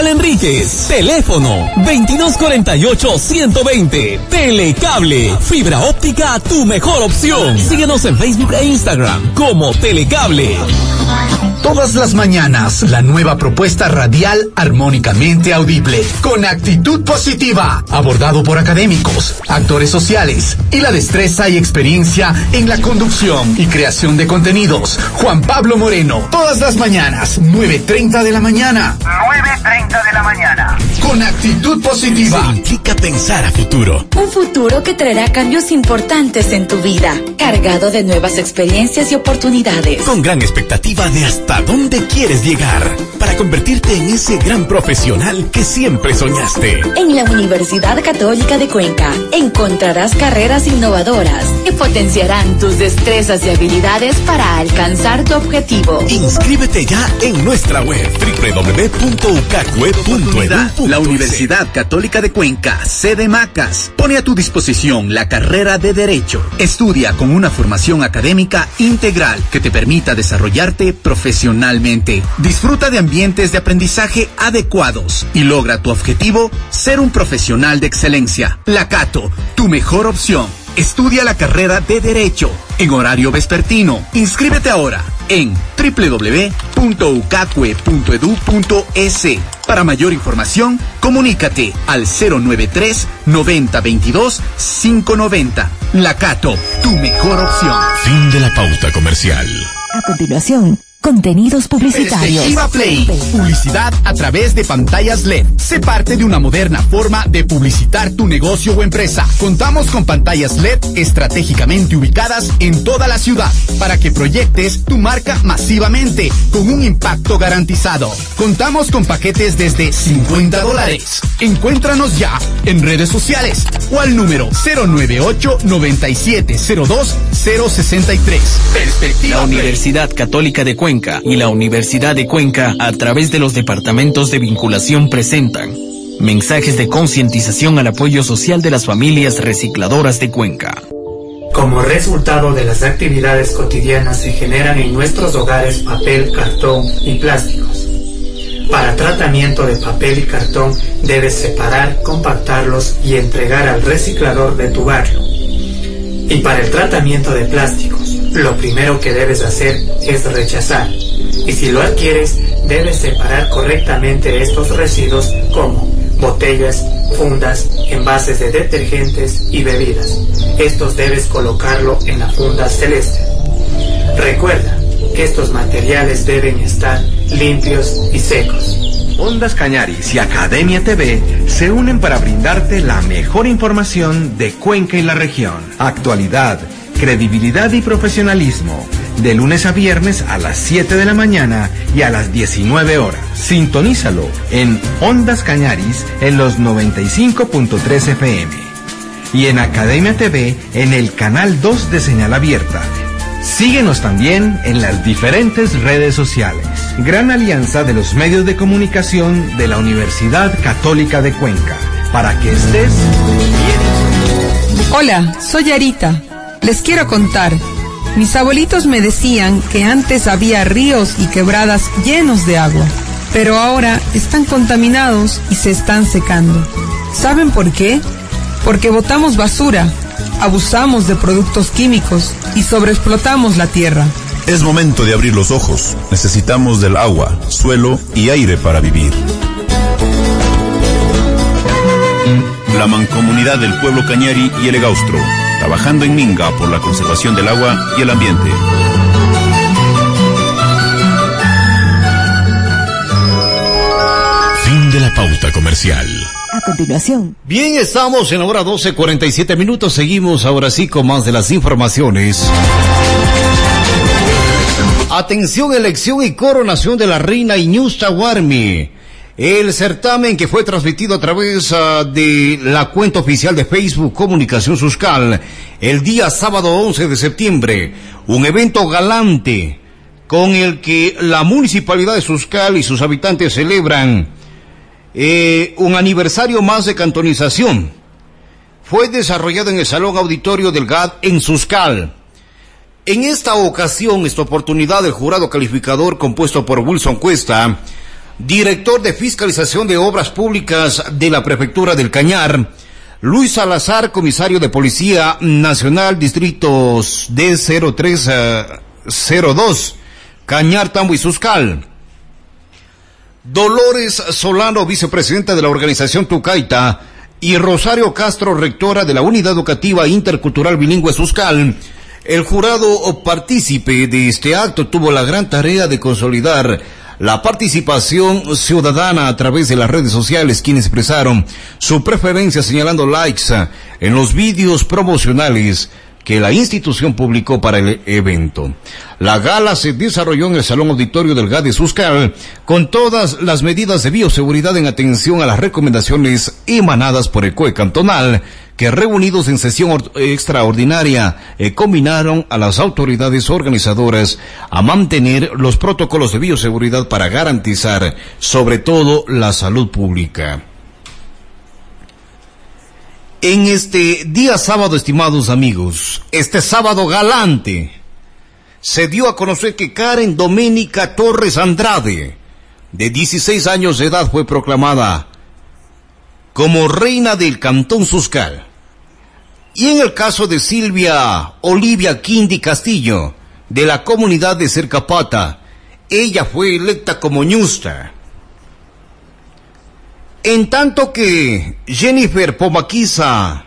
Enríquez. Teléfono 2248-120. Telecable, fibra óptica, tu mejor opción. Síguenos en Facebook e Instagram como Telecable. Todas las mañanas, la nueva propuesta radial armónicamente audible, con actitud positiva, abordado por académicos, actores sociales y la destreza y experiencia en la conducción y creación de contenidos. Juan Pablo Moreno, todas las mañanas, 9.30 de la mañana. 9.30 de la mañana. Con actitud positiva. Significa pensar a futuro. Un futuro que traerá cambios importantes en tu vida, cargado de nuevas experiencias y oportunidades. Con gran expectativa de hasta dónde quieres llegar para convertirte en ese gran profesional que siempre soñaste. En la Universidad Católica de Cuenca encontrarás carreras innovadoras que potenciarán tus destrezas y habilidades para alcanzar tu objetivo. Inscríbete ya en nuestra web www.ucacue.edu. La Universidad Católica de Cuenca, sede Macas, pone a tu disposición la carrera de Derecho. Estudia con una formación académica integral que te permita desarrollarte profesionalmente. Disfruta de ambientes de aprendizaje adecuados y logra tu objetivo, ser un profesional de excelencia. La Cato, tu mejor opción. Estudia la carrera de Derecho en horario vespertino. Inscríbete ahora en www.ucacue.edu.es. Para mayor información, comunícate al 093 9022 590. La Cato, tu mejor opción. Fin de la pauta comercial. A continuación, contenidos publicitarios. Perspectiva Play. Publicidad a través de pantallas LED. Sé parte de una moderna forma de publicitar tu negocio o empresa. Contamos con pantallas LED estratégicamente ubicadas en toda la ciudad para que proyectes tu marca masivamente con un impacto garantizado. Contamos con paquetes desde 50 dólares. Encuéntranos ya en redes sociales o al número 098 9702 063. Perspectiva La Play. Universidad Católica de Cuenca y la Universidad de Cuenca, a través de los departamentos de vinculación, presentan mensajes de concientización al apoyo social de las familias recicladoras de Cuenca. Como resultado de las actividades cotidianas se generan en nuestros hogares papel, cartón y plásticos. Para tratamiento de papel y cartón debes separar, compactarlos y entregar al reciclador de tu barrio. Y para el tratamiento de plásticos, lo primero que debes hacer es rechazar. Y si lo adquieres, debes separar correctamente estos residuos como botellas, fundas, envases de detergentes y bebidas. Estos debes colocarlo en la funda celeste. Recuerda que estos materiales deben estar limpios y secos. Ondas Cañaris y Academia TV se unen para brindarte la mejor información de Cuenca y la región. Actualidad, credibilidad y profesionalismo. De lunes a viernes a las 7 de la mañana y a las 19 horas. Sintonízalo en Ondas Cañaris en los 95.3 FM. Y en Academia TV en el canal 2 de señal abierta. Síguenos también en las diferentes redes sociales. Gran alianza de los medios de comunicación de la Universidad Católica de Cuenca. Para que estés Hola, soy Arita. Les quiero contar. Mis abuelitos me decían que antes había ríos y quebradas llenos de agua, pero ahora están contaminados y se están secando. ¿Saben por qué? Porque botamos basura, abusamos de productos químicos y sobreexplotamos la tierra. Es momento de abrir los ojos. Necesitamos del agua, suelo y aire para vivir. La mancomunidad del pueblo Cañari y el Egaustro, trabajando en Minga por la conservación del agua y el ambiente. Fin de la pauta comercial. A continuación, Bien, estamos en la hora 12.47 minutos. Seguimos ahora sí con más de las informaciones. Atención, elección y coronación de la reina Iñusta Warmi. El certamen que fue transmitido a través uh, de la cuenta oficial de Facebook Comunicación Suscal el día sábado 11 de septiembre. Un evento galante con el que la municipalidad de Suscal y sus habitantes celebran eh, un aniversario más de cantonización. Fue desarrollado en el Salón Auditorio del GAD en Suscal. En esta ocasión, esta oportunidad, el jurado calificador compuesto por Wilson Cuesta, director de fiscalización de obras públicas de la prefectura del Cañar, Luis Salazar, comisario de Policía Nacional, distritos D0302, Cañar, Tambo y Suscal. Dolores Solano, vicepresidenta de la organización Tucaita, y Rosario Castro, rectora de la Unidad Educativa Intercultural Bilingüe Suscal. El jurado partícipe de este acto tuvo la gran tarea de consolidar la participación ciudadana a través de las redes sociales, quienes expresaron su preferencia señalando likes en los vídeos promocionales que la institución publicó para el evento. La gala se desarrolló en el Salón Auditorio del GAD de Suscal con todas las medidas de bioseguridad en atención a las recomendaciones emanadas por el COE cantonal que reunidos en sesión extraordinaria eh, combinaron a las autoridades organizadoras a mantener los protocolos de bioseguridad para garantizar sobre todo la salud pública. En este día sábado, estimados amigos, este sábado galante, se dio a conocer que Karen Doménica Torres Andrade, de 16 años de edad, fue proclamada como reina del Cantón Suscal. Y en el caso de Silvia Olivia Quindi Castillo, de la comunidad de Cercapata, ella fue electa como ñusta. En tanto que Jennifer Pomaquiza,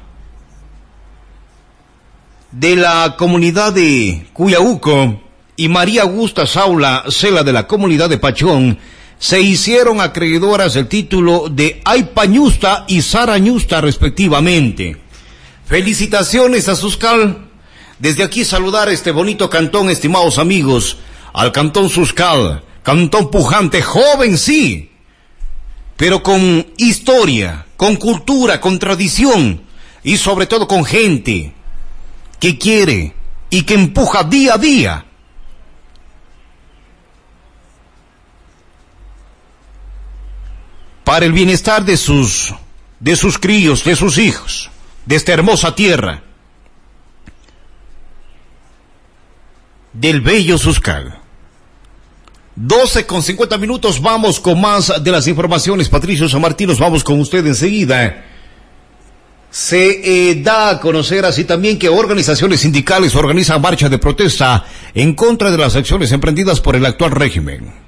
de la comunidad de Cuyauco, y María Augusta Saula Cela de la comunidad de Pachón, se hicieron acreedoras del título de Aypañusta y Sarañusta respectivamente. Felicitaciones a Suscal. Desde aquí saludar este bonito cantón, estimados amigos, al cantón Suscal, cantón pujante, joven sí, pero con historia, con cultura, con tradición y sobre todo con gente que quiere y que empuja día a día. Para el bienestar de sus de sus críos, de sus hijos, de esta hermosa tierra, del bello Suscal. 12 con 50 minutos, vamos con más de las informaciones. Patricio San Martín, vamos con usted enseguida. Se eh, da a conocer así también que organizaciones sindicales organizan marcha de protesta en contra de las acciones emprendidas por el actual régimen.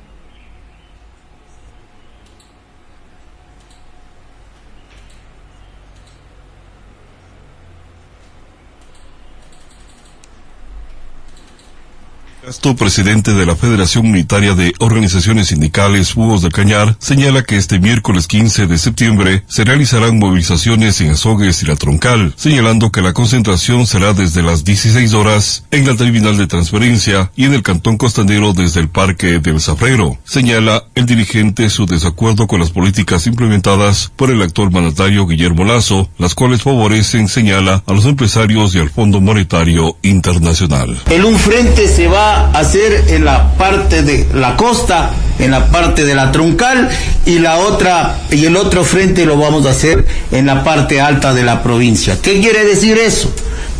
Castro, presidente de la Federación Unitaria de Organizaciones Sindicales Búhos del Cañar, señala que este miércoles 15 de septiembre se realizarán movilizaciones en Azogues y La Troncal, señalando que la concentración será desde las 16 horas en la terminal de transferencia y en el Cantón Costanero desde el Parque del Zafrero. Señala el dirigente su desacuerdo con las políticas implementadas por el actual mandatario Guillermo Lazo, las cuales favorecen, señala, a los empresarios y al Fondo Monetario Internacional. En un frente se va hacer en la parte de la costa, en la parte de la troncal y la otra y el otro frente lo vamos a hacer en la parte alta de la provincia. ¿Qué quiere decir eso?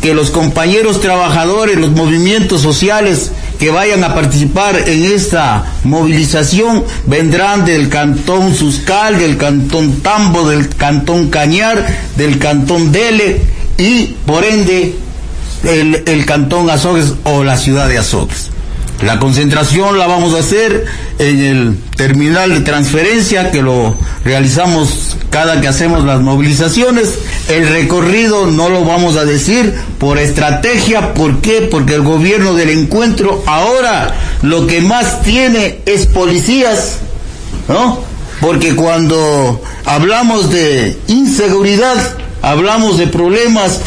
Que los compañeros trabajadores, los movimientos sociales que vayan a participar en esta movilización vendrán del cantón Suscal, del cantón Tambo, del cantón Cañar, del cantón Dele y por ende el, el cantón Azogues o la ciudad de Azogues. La concentración la vamos a hacer en el terminal de transferencia que lo realizamos cada que hacemos las movilizaciones. El recorrido no lo vamos a decir por estrategia. ¿Por qué? Porque el gobierno del encuentro ahora lo que más tiene es policías, ¿no? Porque cuando hablamos de inseguridad, hablamos de problemas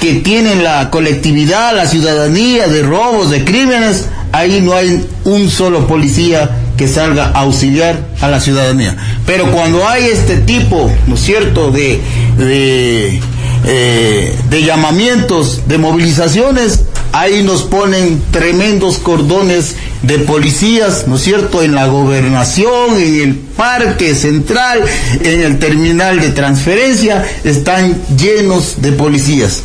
que tienen la colectividad, la ciudadanía, de robos, de crímenes, ahí no hay un solo policía que salga a auxiliar a la ciudadanía. Pero cuando hay este tipo, ¿no es cierto?, de, de, eh, llamamientos, de movilizaciones, ahí nos ponen tremendos cordones de policías, ¿no es cierto?, en la gobernación, en el parque central, en el terminal de transferencia, están llenos de policías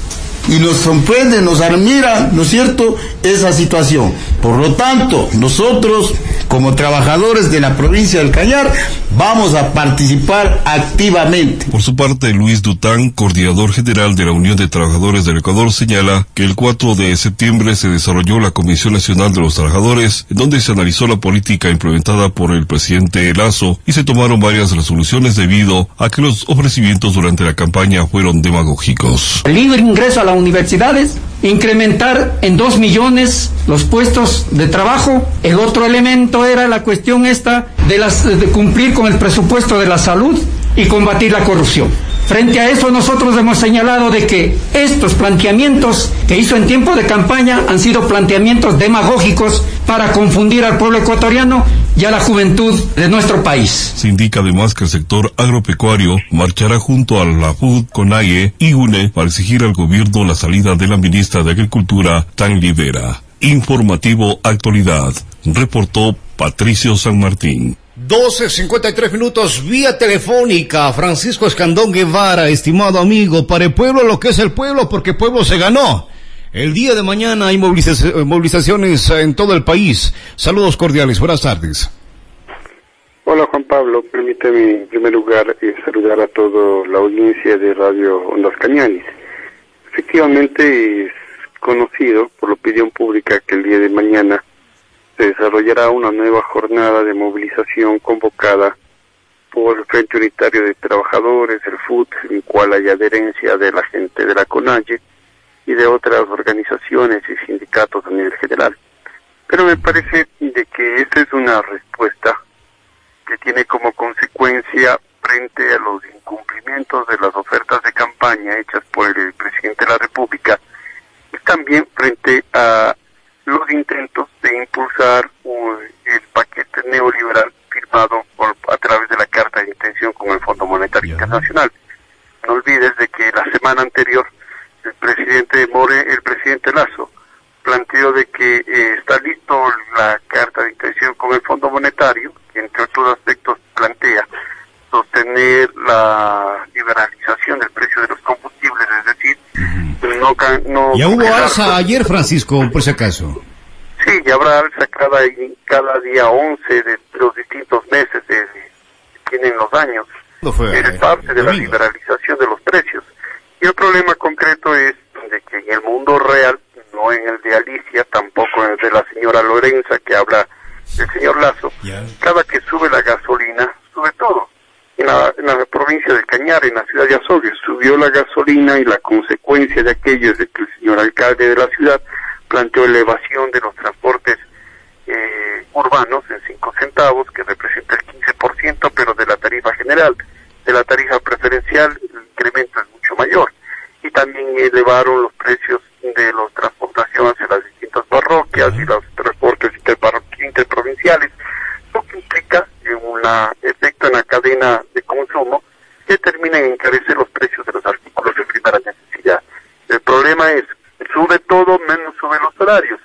y nos sorprende, nos admira, ¿no es cierto?, esa situación. Por lo tanto, nosotros, como trabajadores de la provincia del Cañar, vamos a participar activamente. Por su parte, Luis Dután, coordinador general de la Unión de Trabajadores del Ecuador, señala que el 4 de septiembre se desarrolló la Comisión Nacional de los Trabajadores, en donde se analizó la política implementada por el presidente Lazo y se tomaron varias resoluciones debido a que los ofrecimientos durante la campaña fueron demagógicos. Libre ingreso a universidades, incrementar en dos millones los puestos de trabajo. El otro elemento era la cuestión esta de, las, de cumplir con el presupuesto de la salud y combatir la corrupción. Frente a eso nosotros hemos señalado de que estos planteamientos que hizo en tiempo de campaña han sido planteamientos demagógicos para confundir al pueblo ecuatoriano y a la juventud de nuestro país. Se indica además que el sector agropecuario marchará junto a la FUD, CONAIE y UNE para exigir al gobierno la salida de la ministra de Agricultura, Tan Libera. Informativo Actualidad, reportó Patricio San Martín. 12.53 minutos vía telefónica. Francisco Escandón Guevara, estimado amigo, para el pueblo lo que es el pueblo, porque el pueblo se ganó. El día de mañana hay movilizaciones en todo el país. Saludos cordiales, buenas tardes. Hola Juan Pablo, permíteme en primer lugar eh, saludar a toda la audiencia de Radio Ondas Cañanes. Efectivamente es conocido por la opinión pública que el día de mañana se desarrollará una nueva jornada de movilización convocada por el Frente Unitario de Trabajadores, el FUT, en cual hay adherencia de la gente de la CONAGE y de otras organizaciones y sindicatos a nivel general. Pero me parece de que esta es una respuesta que tiene como consecuencia frente a los incumplimientos de las ofertas de campaña hechas por el presidente de la República y también frente a los intentos de impulsar el paquete neoliberal firmado por, a través de la carta de intención con el Fondo Monetario Internacional. No olvides de que la semana anterior el presidente More, el presidente Lazo, planteó de que eh, está listo la carta de intención con el Fondo Monetario, que entre otros aspectos plantea sostener la liberalización del precio de los combustibles, es decir, no, no... Ya hubo alza ayer, Francisco, por si acaso. Sí, ya habrá alza cada, cada día 11 de los distintos meses de, que tienen los años. Fue, es parte de la liberalización de los precios. Y el problema concreto es de que en el mundo real, no en el de Alicia, tampoco en el de la señora Lorenza que habla el señor Lazo, cada que sube la gasolina, sube todo. En la, en la provincia de Cañar, en la ciudad de Azogue, subió la gasolina y la consecuencia de aquello es de que el señor alcalde de la ciudad planteó elevación de los transportes eh, urbanos en 5 centavos, que representa el 15%, pero de la tarifa general. De la tarifa preferencial, el incremento es mucho mayor. Y también elevaron los precios de las transportaciones en las distintas parroquias y los transportes interprovinciales, lo que implica un efecto en la cadena de consumo que termina en encarecer los precios de los artículos de primera necesidad. El problema es sube todo menos sube los salarios.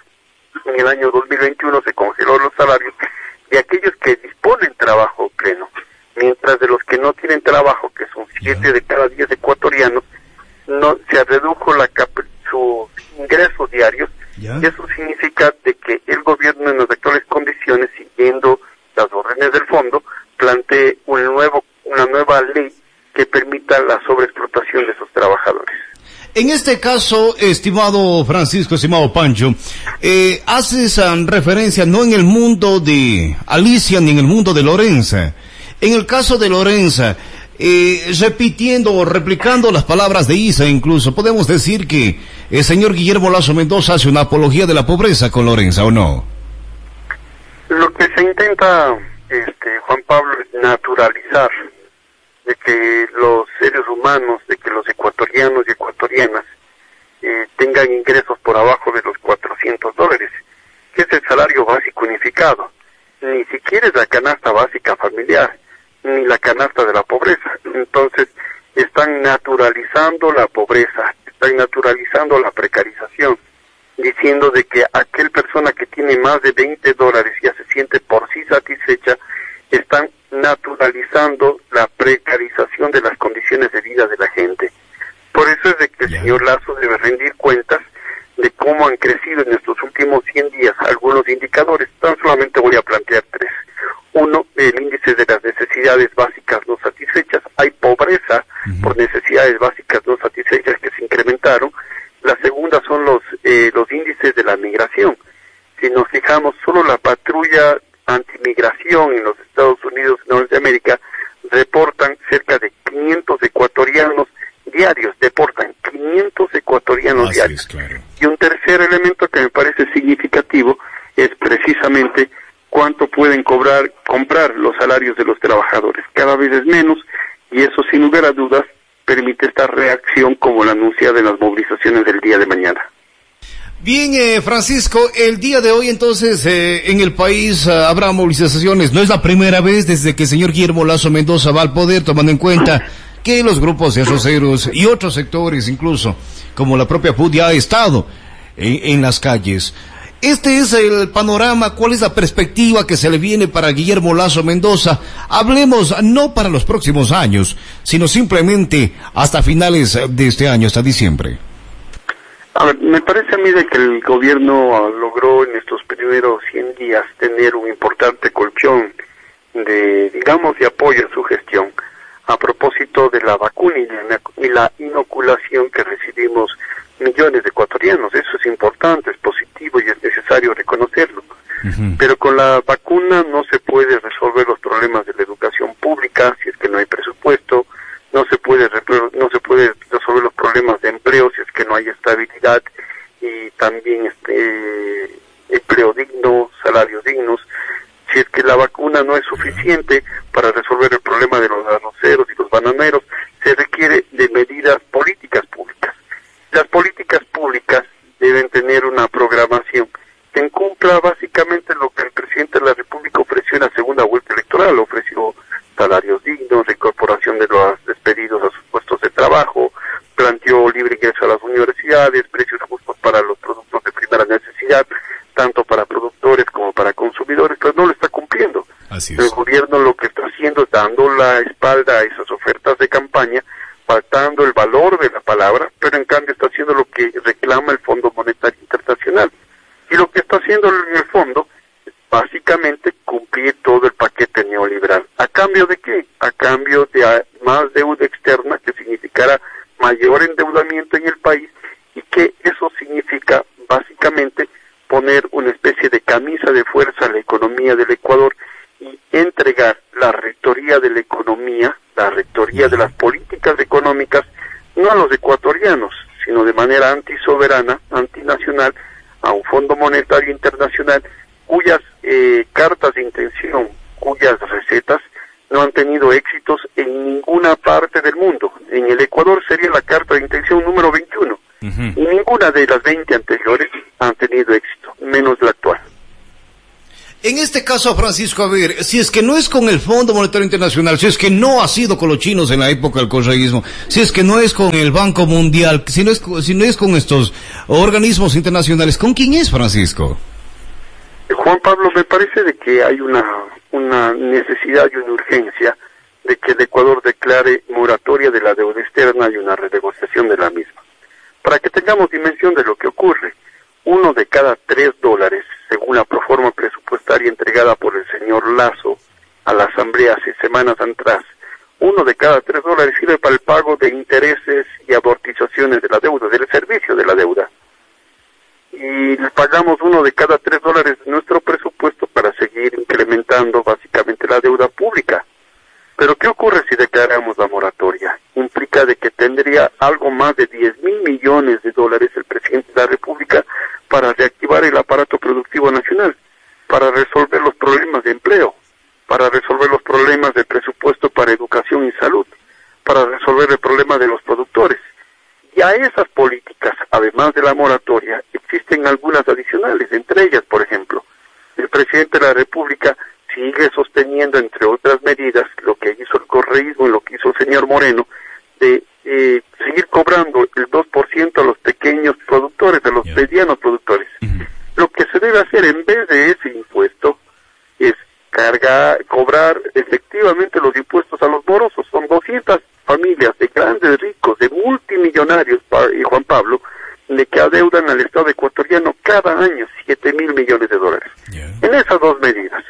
En el año 2021 se congeló los salarios de aquellos que disponen trabajo pleno, mientras de los que no tienen trabajo, que son siete de cada diez ecuatorianos, no se redujo la sus ingresos diarios y eso significa de que el gobierno en las actuales condiciones, siguiendo las órdenes del fondo, plantee un nuevo, una nueva ley que la sobreexplotación de esos trabajadores. En este caso, estimado Francisco, estimado Pancho, eh, haces referencia no en el mundo de Alicia ni en el mundo de Lorenza. En el caso de Lorenza, eh, repitiendo o replicando las palabras de Isa incluso, podemos decir que el señor Guillermo Lazo Mendoza hace una apología de la pobreza con Lorenza, ¿o no? Lo que se intenta, este, Juan Pablo, es naturalizar de que los seres humanos, de que los ecuatorianos y ecuatorianas eh, tengan ingresos por abajo de los 400 dólares, que es el salario básico unificado. Ni siquiera es la canasta básica familiar, ni la canasta de la pobreza. Entonces, están naturalizando la pobreza, están naturalizando la precarización, diciendo de que aquel persona que tiene más de 20 dólares ya se siente por sí satisfecha, están naturalizando la precarización de las condiciones de vida de la gente. Por eso es de que el señor Lazo debe rendir cuentas de cómo han crecido en estos últimos 100 días algunos indicadores. Tan solamente voy a plantear tres. Uno, el índice de las necesidades básicas no satisfechas. Hay pobreza por necesidades básicas no satisfechas que se incrementaron. La segunda son los, eh, los índices de la migración. Si nos fijamos, solo la patrulla antimigración en los Estados Unidos y Norteamérica reportan cerca de 500 ecuatorianos diarios, deportan 500 ecuatorianos diarios. Y un tercer elemento que me parece significativo es precisamente cuánto pueden cobrar, comprar los salarios de los trabajadores. Cada vez es menos y eso sin lugar a dudas permite esta reacción como la anunciada en las movilizaciones del día de mañana. Bien, eh, Francisco, el día de hoy entonces eh, en el país eh, habrá movilizaciones. No es la primera vez desde que el señor Guillermo Lazo Mendoza va al poder, tomando en cuenta que los grupos de arroceros y otros sectores, incluso como la propia PUD, ya ha estado en, en las calles. Este es el panorama, cuál es la perspectiva que se le viene para Guillermo Lazo Mendoza. Hablemos no para los próximos años, sino simplemente hasta finales de este año, hasta diciembre. A ver, me parece a mí de que el gobierno logró en estos primeros 100 días tener un importante colchón de, digamos, de apoyo en su gestión a propósito de la vacuna y la, y la inoculación que recibimos millones de ecuatorianos. Eso es importante, es positivo y es necesario reconocerlo. Pero con la vacuna no se puede resolver los problemas de la educación pública si es que no hay presupuesto, no se puede repro- no se puede resolver los problemas de empleo si es que no hay estabilidad y también este empleo digno, salarios dignos. Si es que la vacuna no es suficiente para resolver el problema de los arroceros y los bananeros, se requiere de medidas políticas públicas. Las políticas públicas deben tener una programación que cumpla básicamente lo que el presidente de la República ofreció en la segunda vuelta electoral. Ofreció salarios dignos, reincorporación de los despedidos a sus puestos de trabajo, planteó libre ingreso a las universidades, precios justos para los productos de primera necesidad, tanto para productores como para consumidores, pero no lo está El gobierno lo que está haciendo es dando la espalda a esas ofertas de campaña, faltando el valor de la palabra, pero en cambio está haciendo lo que reclama el Fondo Monetario Internacional. Y lo que está haciendo en el fondo es básicamente cumplir todo el paquete neoliberal. ¿A cambio de qué? A cambio de ah, más deuda externa, que significará mayor endeudamiento en el país y que eso significa básicamente poner una especie de camisa de fuerza a la economía del Ecuador y entregar la rectoría de la economía, la rectoría de las políticas económicas, no a los ecuatorianos, sino de manera antisoberana, antinacional, a un Fondo Monetario Internacional cuyas eh, cartas de intención, cuyas recetas no han tenido éxitos en ninguna parte del mundo. En el Ecuador sería la carta de intención número 21 y ninguna de las 20 anteriores han tenido éxito, menos la actual. En este caso, Francisco, a ver, si es que no es con el Fondo Monetario Internacional, si es que no ha sido con los chinos en la época del correísmo, si es que no es con el Banco Mundial, si no es, si no es con estos organismos internacionales, ¿con quién es, Francisco? Juan Pablo, me parece de que hay una necesidad y una urgencia de que el Ecuador declare moratoria de la deuda externa y una renegociación de la misma. Para que tengamos dimensión de lo que ocurre, uno de cada tres dólares, según la proforma presupuestaria entregada por el señor Lazo a la Asamblea hace semanas atrás, uno de cada tres dólares sirve para el pago de intereses y amortizaciones de la deuda, del servicio de la deuda y le pagamos uno de cada tres dólares de nuestro presupuesto para seguir incrementando básicamente la deuda pública. Pero ¿qué ocurre si declaramos la moratoria? Implica de que tendría algo más de 10 mil millones de dólares el presidente de la República para reactivar el aparato productivo nacional, para resolver los problemas de empleo, para resolver los problemas del presupuesto para salud, para resolver el problema de los productores. Y a esas políticas, además de la moratoria, existen algunas adicionales, entre ellas, por ejemplo, el presidente de la República sigue sosteniendo, entre otras medidas, lo que hizo el correísmo y lo que hizo el señor Moreno, de eh, seguir cobrando el 2% a los pequeños productores, a los medianos productores. Lo que se debe hacer en vez de ese impuesto es cargar, cobrar efectivamente los impuestos a los morosos. Son 200 familias de grandes ricos, de multimillonarios, y Juan Pablo, de que adeudan al Estado ecuatoriano cada año 7 mil millones de dólares. En esas dos medidas,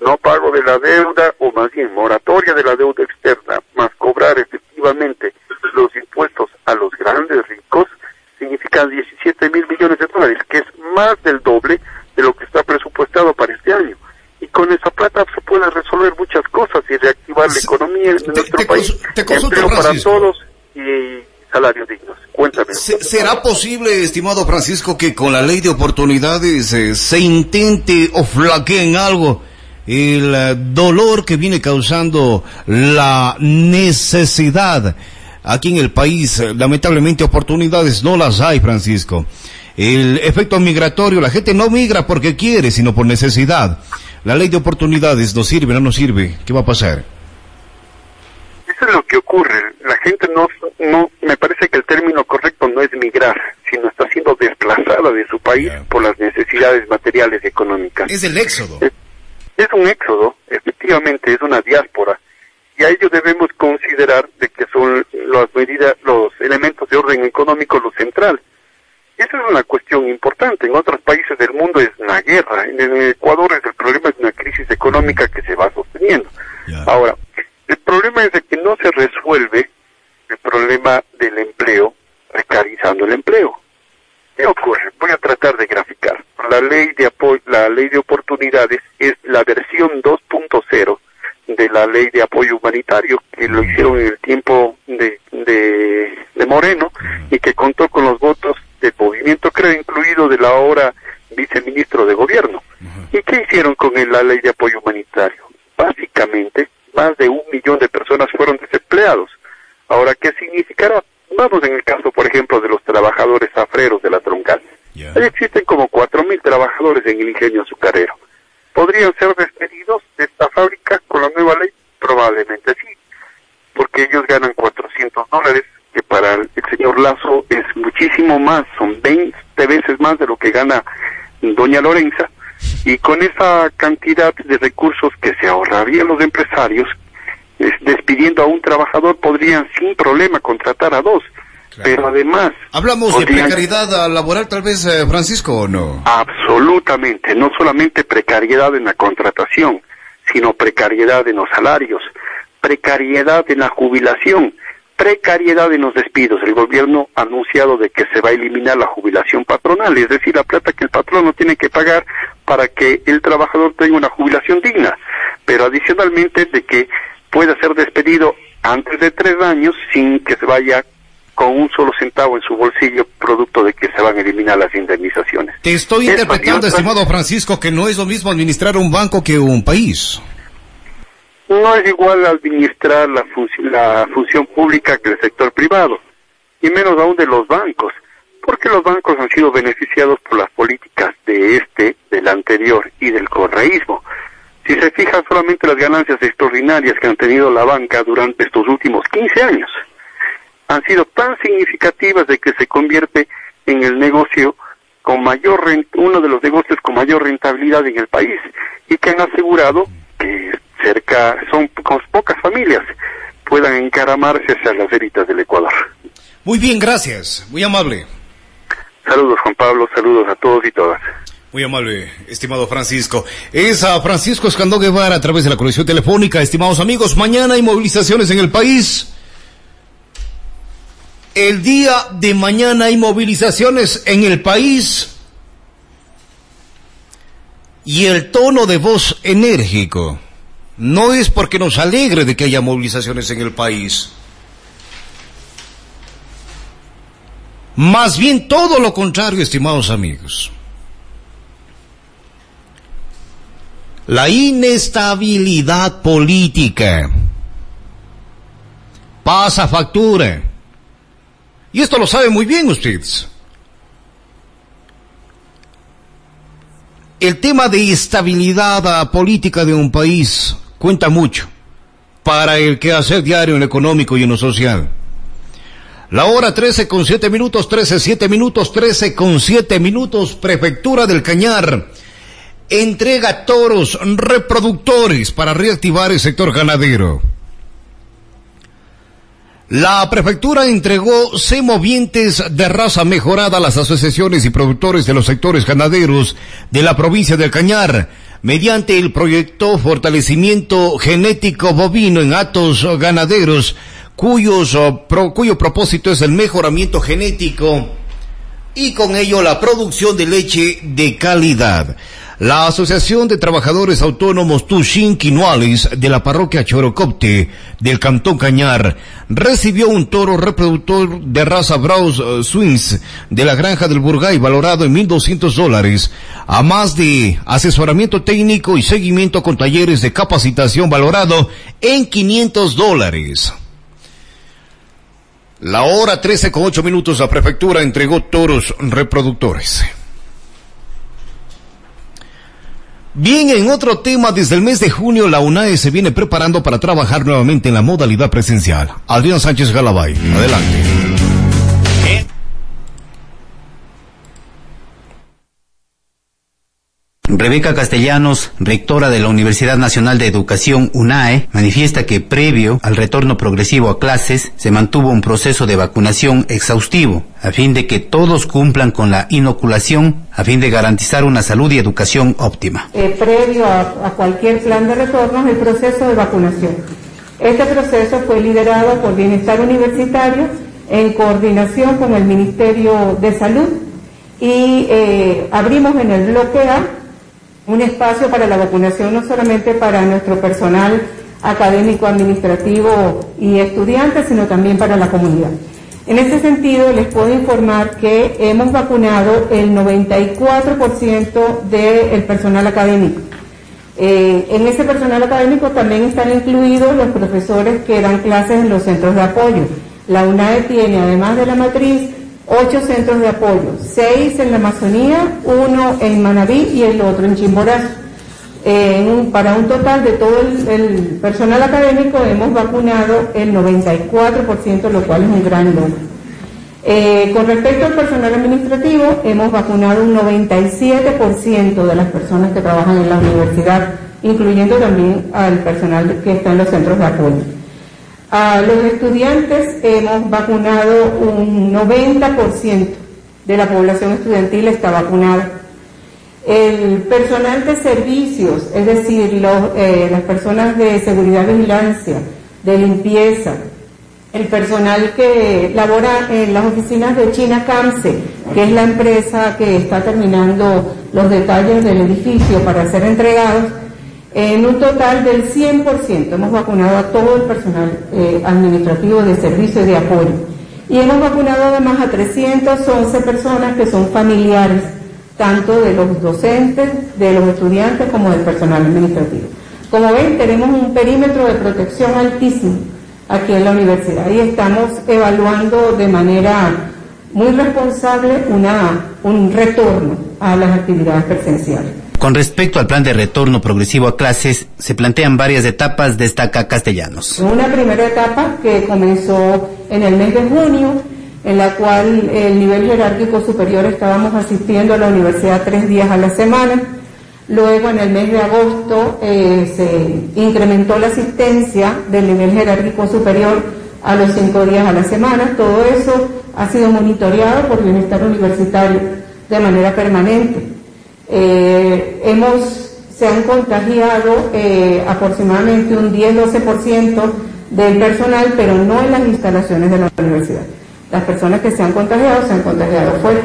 no pago de la deuda o más bien moratoria de la deuda externa, más cobrar efectivamente los impuestos a los grandes ricos, significa 17 mil millones de dólares, que es más del doble de lo que está presupuestado para este año. Y con esa plata se puede resolver muchas cosas y reactivar la economía nuestro país. Empleo para todos y salarios dignos. Cuéntame. ¿Será posible, estimado Francisco, que con la ley de oportunidades eh, se intente o flaquee en algo el eh, dolor que viene causando la necesidad aquí en el país? eh, Lamentablemente oportunidades no las hay, Francisco. El efecto migratorio, la gente no migra porque quiere, sino por necesidad. La ley de oportunidades no sirve, no nos sirve. ¿Qué va a pasar? Eso es lo que ocurre. La gente no, no, me parece que el término correcto no es migrar, sino está siendo desplazada de su país por las necesidades materiales y económicas. Es el éxodo. Es, un éxodo, efectivamente, es una diáspora. Y a ello debemos considerar de que son las medidas, los elementos de orden económico lo central. Esa es una cuestión importante. En otros países del mundo es una guerra. En el Ecuador es el problema es una crisis económica que se va sosteniendo. Ahora, el problema es de que no se resuelve el problema del empleo precarizando el empleo. ¿Qué ocurre? Voy a tratar de graficar. La ley de apoyo, la ley de oportunidades es la versión 2.0 de la ley de apoyo humanitario que lo hicieron en el tiempo de, de, de Moreno y que contó con los votos del movimiento, creo, incluido del ahora viceministro de gobierno. ¿Y qué hicieron con el- la ley de apoyo humanitario? Básicamente, más de un millón de personas fueron desempleados. Ahora, ¿qué significará? Vamos en el caso, por ejemplo, de los trabajadores afreros de la troncal. Ahí existen como cuatro mil trabajadores en el ingenio azucarero. ¿Podrían ser despedidos de esta fábrica con la nueva ley? Probablemente sí, porque ellos ganan 400 dólares, que para el señor Lazo es muchísimo más, son 20 veces más de lo que gana doña Lorenza, y con esa cantidad de recursos que se ahorrarían los empresarios, es- despidiendo a un trabajador podrían sin problema contratar a dos, pero además... ¿Hablamos de precariedad laboral tal vez, eh, Francisco, o no? Absolutamente, no solamente precariedad en la contratación, sino precariedad en los salarios, precariedad en la jubilación, precariedad en los despidos. El gobierno ha anunciado de que se va a eliminar la jubilación patronal, es decir, la plata que el patrón no tiene que pagar para que el trabajador tenga una jubilación digna, pero adicionalmente de que pueda ser despedido antes de tres años sin que se vaya con un solo centavo en su bolsillo, producto de que se van a eliminar las indemnizaciones. Te estoy interpretando, estimado Francisco, que no es lo mismo administrar un banco que un país. No es igual administrar la, la función pública que el sector privado, y menos aún de los bancos, porque los bancos han sido beneficiados por las políticas de este, del anterior y del correísmo. Si se fijan solamente las ganancias extraordinarias que han tenido la banca durante estos últimos 15 años, han sido tan significativas de que se convierte en el negocio con mayor ren- uno de los negocios con mayor rentabilidad en el país y que han asegurado que cerca son con pocas familias puedan encaramarse hacia las élites del Ecuador. Muy bien, gracias. Muy amable. Saludos Juan Pablo, saludos a todos y todas. Muy amable, estimado Francisco. Es a Francisco Escandó Guevara a través de la conexión telefónica. Estimados amigos, mañana hay movilizaciones en el país. El día de mañana hay movilizaciones en el país. Y el tono de voz enérgico no es porque nos alegre de que haya movilizaciones en el país. Más bien todo lo contrario, estimados amigos. La inestabilidad política pasa factura. Y esto lo sabe muy bien ustedes. El tema de estabilidad política de un país cuenta mucho para el quehacer diario en lo económico y en lo social. La hora 13 con 7 minutos, 13, 7 minutos, 13 con 7 minutos, Prefectura del Cañar entrega toros reproductores para reactivar el sector ganadero. La prefectura entregó semovientes de raza mejorada a las asociaciones y productores de los sectores ganaderos de la provincia del Cañar mediante el proyecto Fortalecimiento Genético Bovino en Atos Ganaderos, cuyos, oh, cuyo propósito es el mejoramiento genético y con ello la producción de leche de calidad. La Asociación de Trabajadores Autónomos Tushin Quinoales de la parroquia Chorocopte del Cantón Cañar recibió un toro reproductor de raza Browse eh, de la granja del Burgay valorado en 1.200 dólares, a más de asesoramiento técnico y seguimiento con talleres de capacitación valorado en 500 dólares. La hora 13 con 8 minutos la prefectura entregó toros reproductores. Bien, en otro tema, desde el mes de junio la UNAE se viene preparando para trabajar nuevamente en la modalidad presencial. Adrián Sánchez Galabay, adelante. Rebeca Castellanos, rectora de la Universidad Nacional de Educación UNAE, manifiesta que previo al retorno progresivo a clases se mantuvo un proceso de vacunación exhaustivo a fin de que todos cumplan con la inoculación a fin de garantizar una salud y educación óptima. Eh, previo a, cualquier plan de retorno el proceso de vacunación. Este proceso fue liderado por Bienestar Universitario en coordinación con el Ministerio de Salud y eh, abrimos en el bloque A un espacio para la vacunación no solamente para nuestro personal académico, administrativo y estudiantes, sino también para la comunidad. En ese sentido, les puedo informar que hemos vacunado el 94% del personal académico. Eh, en ese personal académico también están incluidos los profesores que dan clases en los centros de apoyo. La UNAE tiene, además de la matriz, ocho centros de apoyo, seis en la Amazonía, uno en Manabí y el otro en Chimborazo. Para un total de todo el, personal académico hemos vacunado el 94%, lo cual es un gran número. Eh, con respecto al personal administrativo, hemos vacunado un 97% de las personas que trabajan en la universidad, incluyendo también al personal que está en los centros de apoyo. A los estudiantes hemos vacunado un 90% de la población estudiantil está vacunada. El personal de servicios, es decir, eh, las personas de seguridad vigilancia, de limpieza, el personal que labora en las oficinas de China Camse, que es la empresa que está terminando los detalles del edificio para ser entregados, en un total del 100% hemos vacunado a todo el personal eh, administrativo de servicio y de apoyo. Y hemos vacunado además a 311 personas que son familiares, tanto de los docentes, de los estudiantes como del personal administrativo. Como ven, tenemos un perímetro de protección altísimo aquí en la universidad y estamos evaluando de manera muy responsable un retorno a las actividades presenciales. Con respecto al plan de retorno progresivo a clases, se plantean varias etapas, destaca Castellanos. Una primera etapa que comenzó en el mes de junio, en la cual el nivel jerárquico superior estábamos asistiendo a la universidad tres días a la semana. Luego, en el mes de agosto, eh, se incrementó la asistencia del nivel jerárquico superior a los cinco días a la semana. Todo eso ha sido monitoreado por Bienestar Universitario de manera permanente. Eh, hemos, se han contagiado eh, aproximadamente un 10-12% del personal, pero no en las instalaciones de la universidad. Las personas que se han contagiado se han contagiado fuera.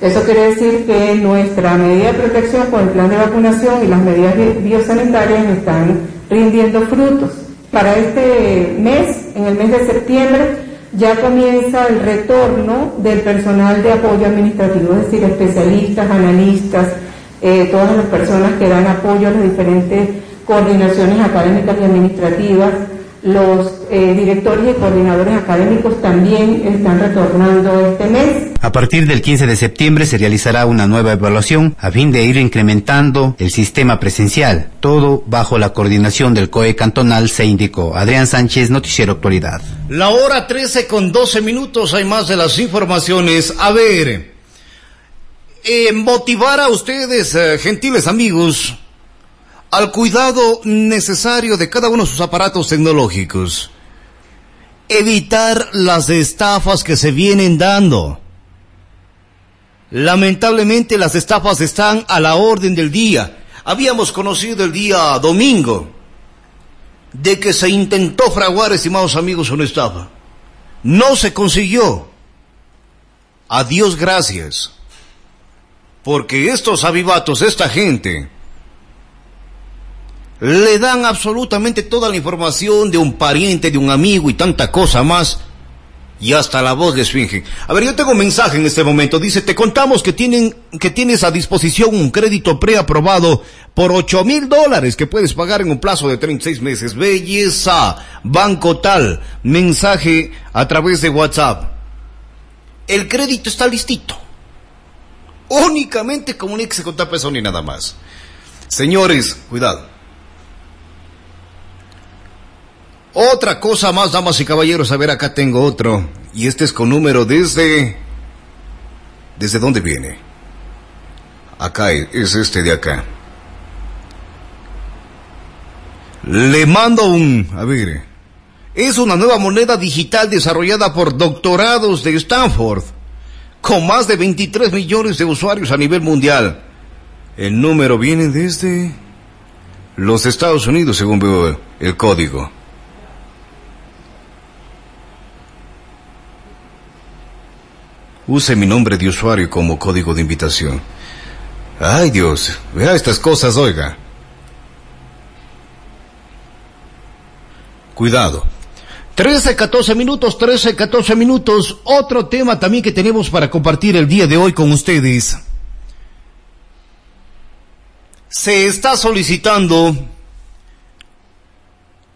Eso quiere decir que nuestra medida de protección con el plan de vacunación y las medidas biosanitarias están rindiendo frutos. Para este mes, en el mes de septiembre, ya comienza el retorno del personal de apoyo administrativo, es decir, especialistas, analistas, eh, todas las personas que dan apoyo a las diferentes coordinaciones académicas y administrativas, Los eh, directores y coordinadores académicos también están retornando este mes. A partir del 15 de septiembre se realizará una nueva evaluación a fin de ir incrementando el sistema presencial, todo bajo la coordinación del COE cantonal, se indicó. Adrián Sánchez, Noticiero Actualidad. La hora 13 con 12 minutos, hay más de las informaciones. A ver, motivar a ustedes, eh, gentiles amigos, al cuidado necesario de cada uno de sus aparatos tecnológicos. Evitar las estafas que se vienen dando. Lamentablemente las estafas están a la orden del día. Habíamos conocido el día domingo de que se intentó fraguar, estimados amigos, una estafa. No se consiguió. A Dios gracias. Porque estos avivatos, esta gente, le dan absolutamente toda la información de un pariente, de un amigo y tanta cosa más. Y hasta la voz les fingen. A ver, yo tengo un mensaje en este momento. Dice, te contamos que tienen, que tienes a disposición un crédito preaprobado por ocho mil dólares que puedes pagar en un plazo de 36 meses. Belleza. Banco tal. Mensaje a través de WhatsApp. El crédito está listito. Únicamente comuníquese con tal persona y nada más. Señores, cuidado. Otra cosa más, damas y caballeros, a ver, acá tengo otro. Y este es con número desde... ¿Desde dónde viene? Acá es este de acá. Le mando un... A ver. Es una nueva moneda digital desarrollada por doctorados de Stanford, con más de 23 millones de usuarios a nivel mundial. El número viene desde los Estados Unidos, según veo el código. Use mi nombre de usuario como código de invitación. Ay Dios, vea estas cosas, oiga. Cuidado. 13, 14 minutos, 13, 14 minutos. Otro tema también que tenemos para compartir el día de hoy con ustedes. Se está solicitando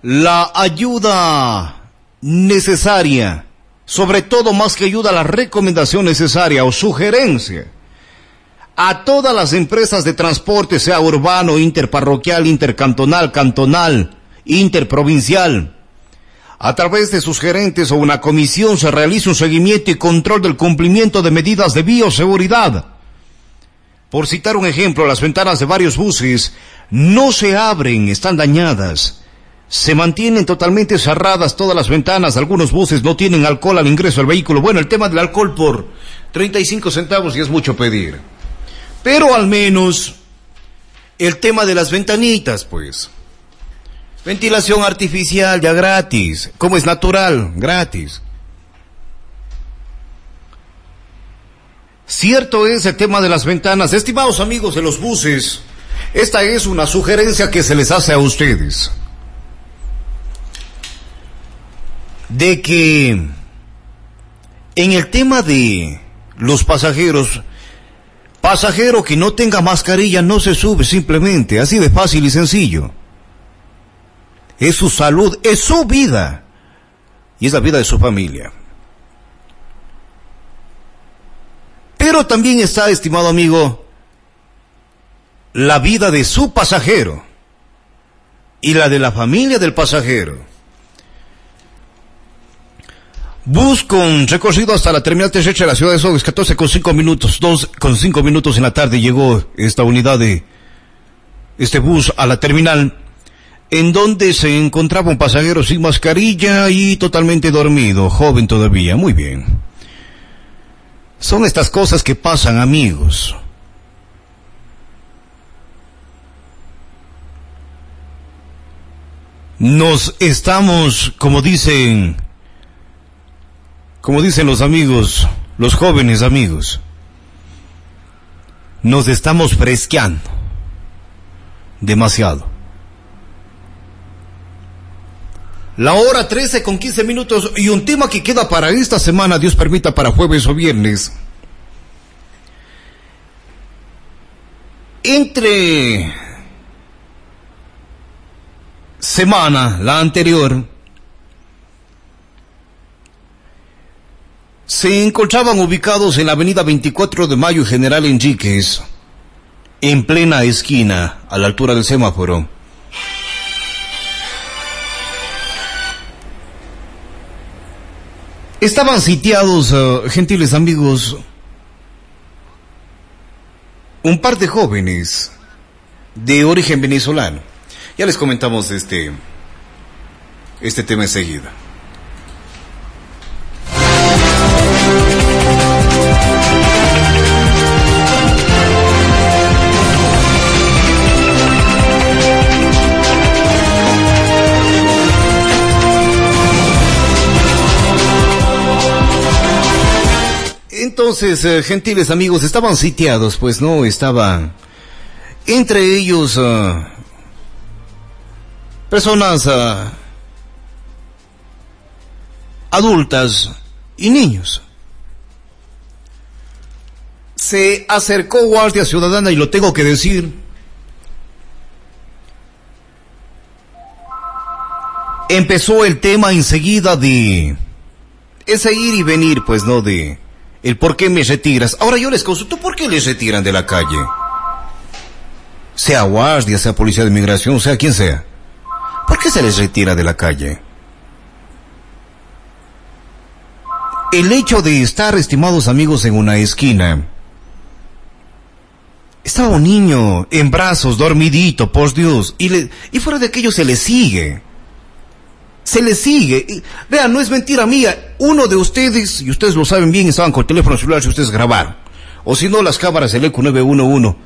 la ayuda necesaria sobre todo más que ayuda la recomendación necesaria o sugerencia a todas las empresas de transporte, sea urbano, interparroquial, intercantonal, cantonal, interprovincial. A través de sus gerentes o una comisión se realiza un seguimiento y control del cumplimiento de medidas de bioseguridad. Por citar un ejemplo, las ventanas de varios buses no se abren, están dañadas se mantienen totalmente cerradas todas las ventanas, algunos buses no tienen alcohol al ingreso al vehículo. Bueno, el tema del alcohol por 35 centavos y es mucho pedir. Pero al menos el tema de las ventanitas, pues. Ventilación artificial ya gratis, como es natural, gratis. Cierto es el tema de las ventanas. Estimados amigos de los buses, esta es una sugerencia que se les hace a ustedes. de que en el tema de los pasajeros, pasajero que no tenga mascarilla no se sube simplemente, así de fácil y sencillo. Es su salud, es su vida y es la vida de su familia. Pero también está, estimado amigo, la vida de su pasajero y la de la familia del pasajero. Bus con recorrido hasta la terminal terrestre de la ciudad de Sogues, 14 con 5 minutos, 2 con 5 minutos en la tarde llegó esta unidad de este bus a la terminal, en donde se encontraba un pasajero sin mascarilla y totalmente dormido, joven todavía, muy bien. Son estas cosas que pasan, amigos. Nos estamos, como dicen, como dicen los amigos, los jóvenes amigos, nos estamos fresqueando demasiado. La hora 13 con 15 minutos y un tema que queda para esta semana, Dios permita, para jueves o viernes. Entre semana, la anterior, se encontraban ubicados en la avenida 24 de Mayo General Enríquez, en plena esquina, a la altura del semáforo Estaban sitiados, uh, gentiles amigos, un par de jóvenes de origen venezolano. Ya les comentamos este, este tema enseguida. Entonces, eh, gentiles amigos, estaban sitiados, pues no, estaban entre ellos uh, personas uh, adultas y niños. Se acercó Guardia Ciudadana y lo tengo que decir. Empezó el tema enseguida de ese ir y venir, pues no de el por qué me retiras. Ahora yo les consulto, ¿por qué les retiran de la calle? Sea guardia, sea policía de inmigración, sea quien sea. ¿Por qué se les retira de la calle? El hecho de estar, estimados amigos, en una esquina. Estaba un niño en brazos, dormidito, por Dios, y, y fuera de aquello se le sigue. Se le sigue. Y, vean, no es mentira mía. Uno de ustedes, y ustedes lo saben bien, estaban con teléfono celular si ustedes grabaron. O si no, las cámaras del ECU 911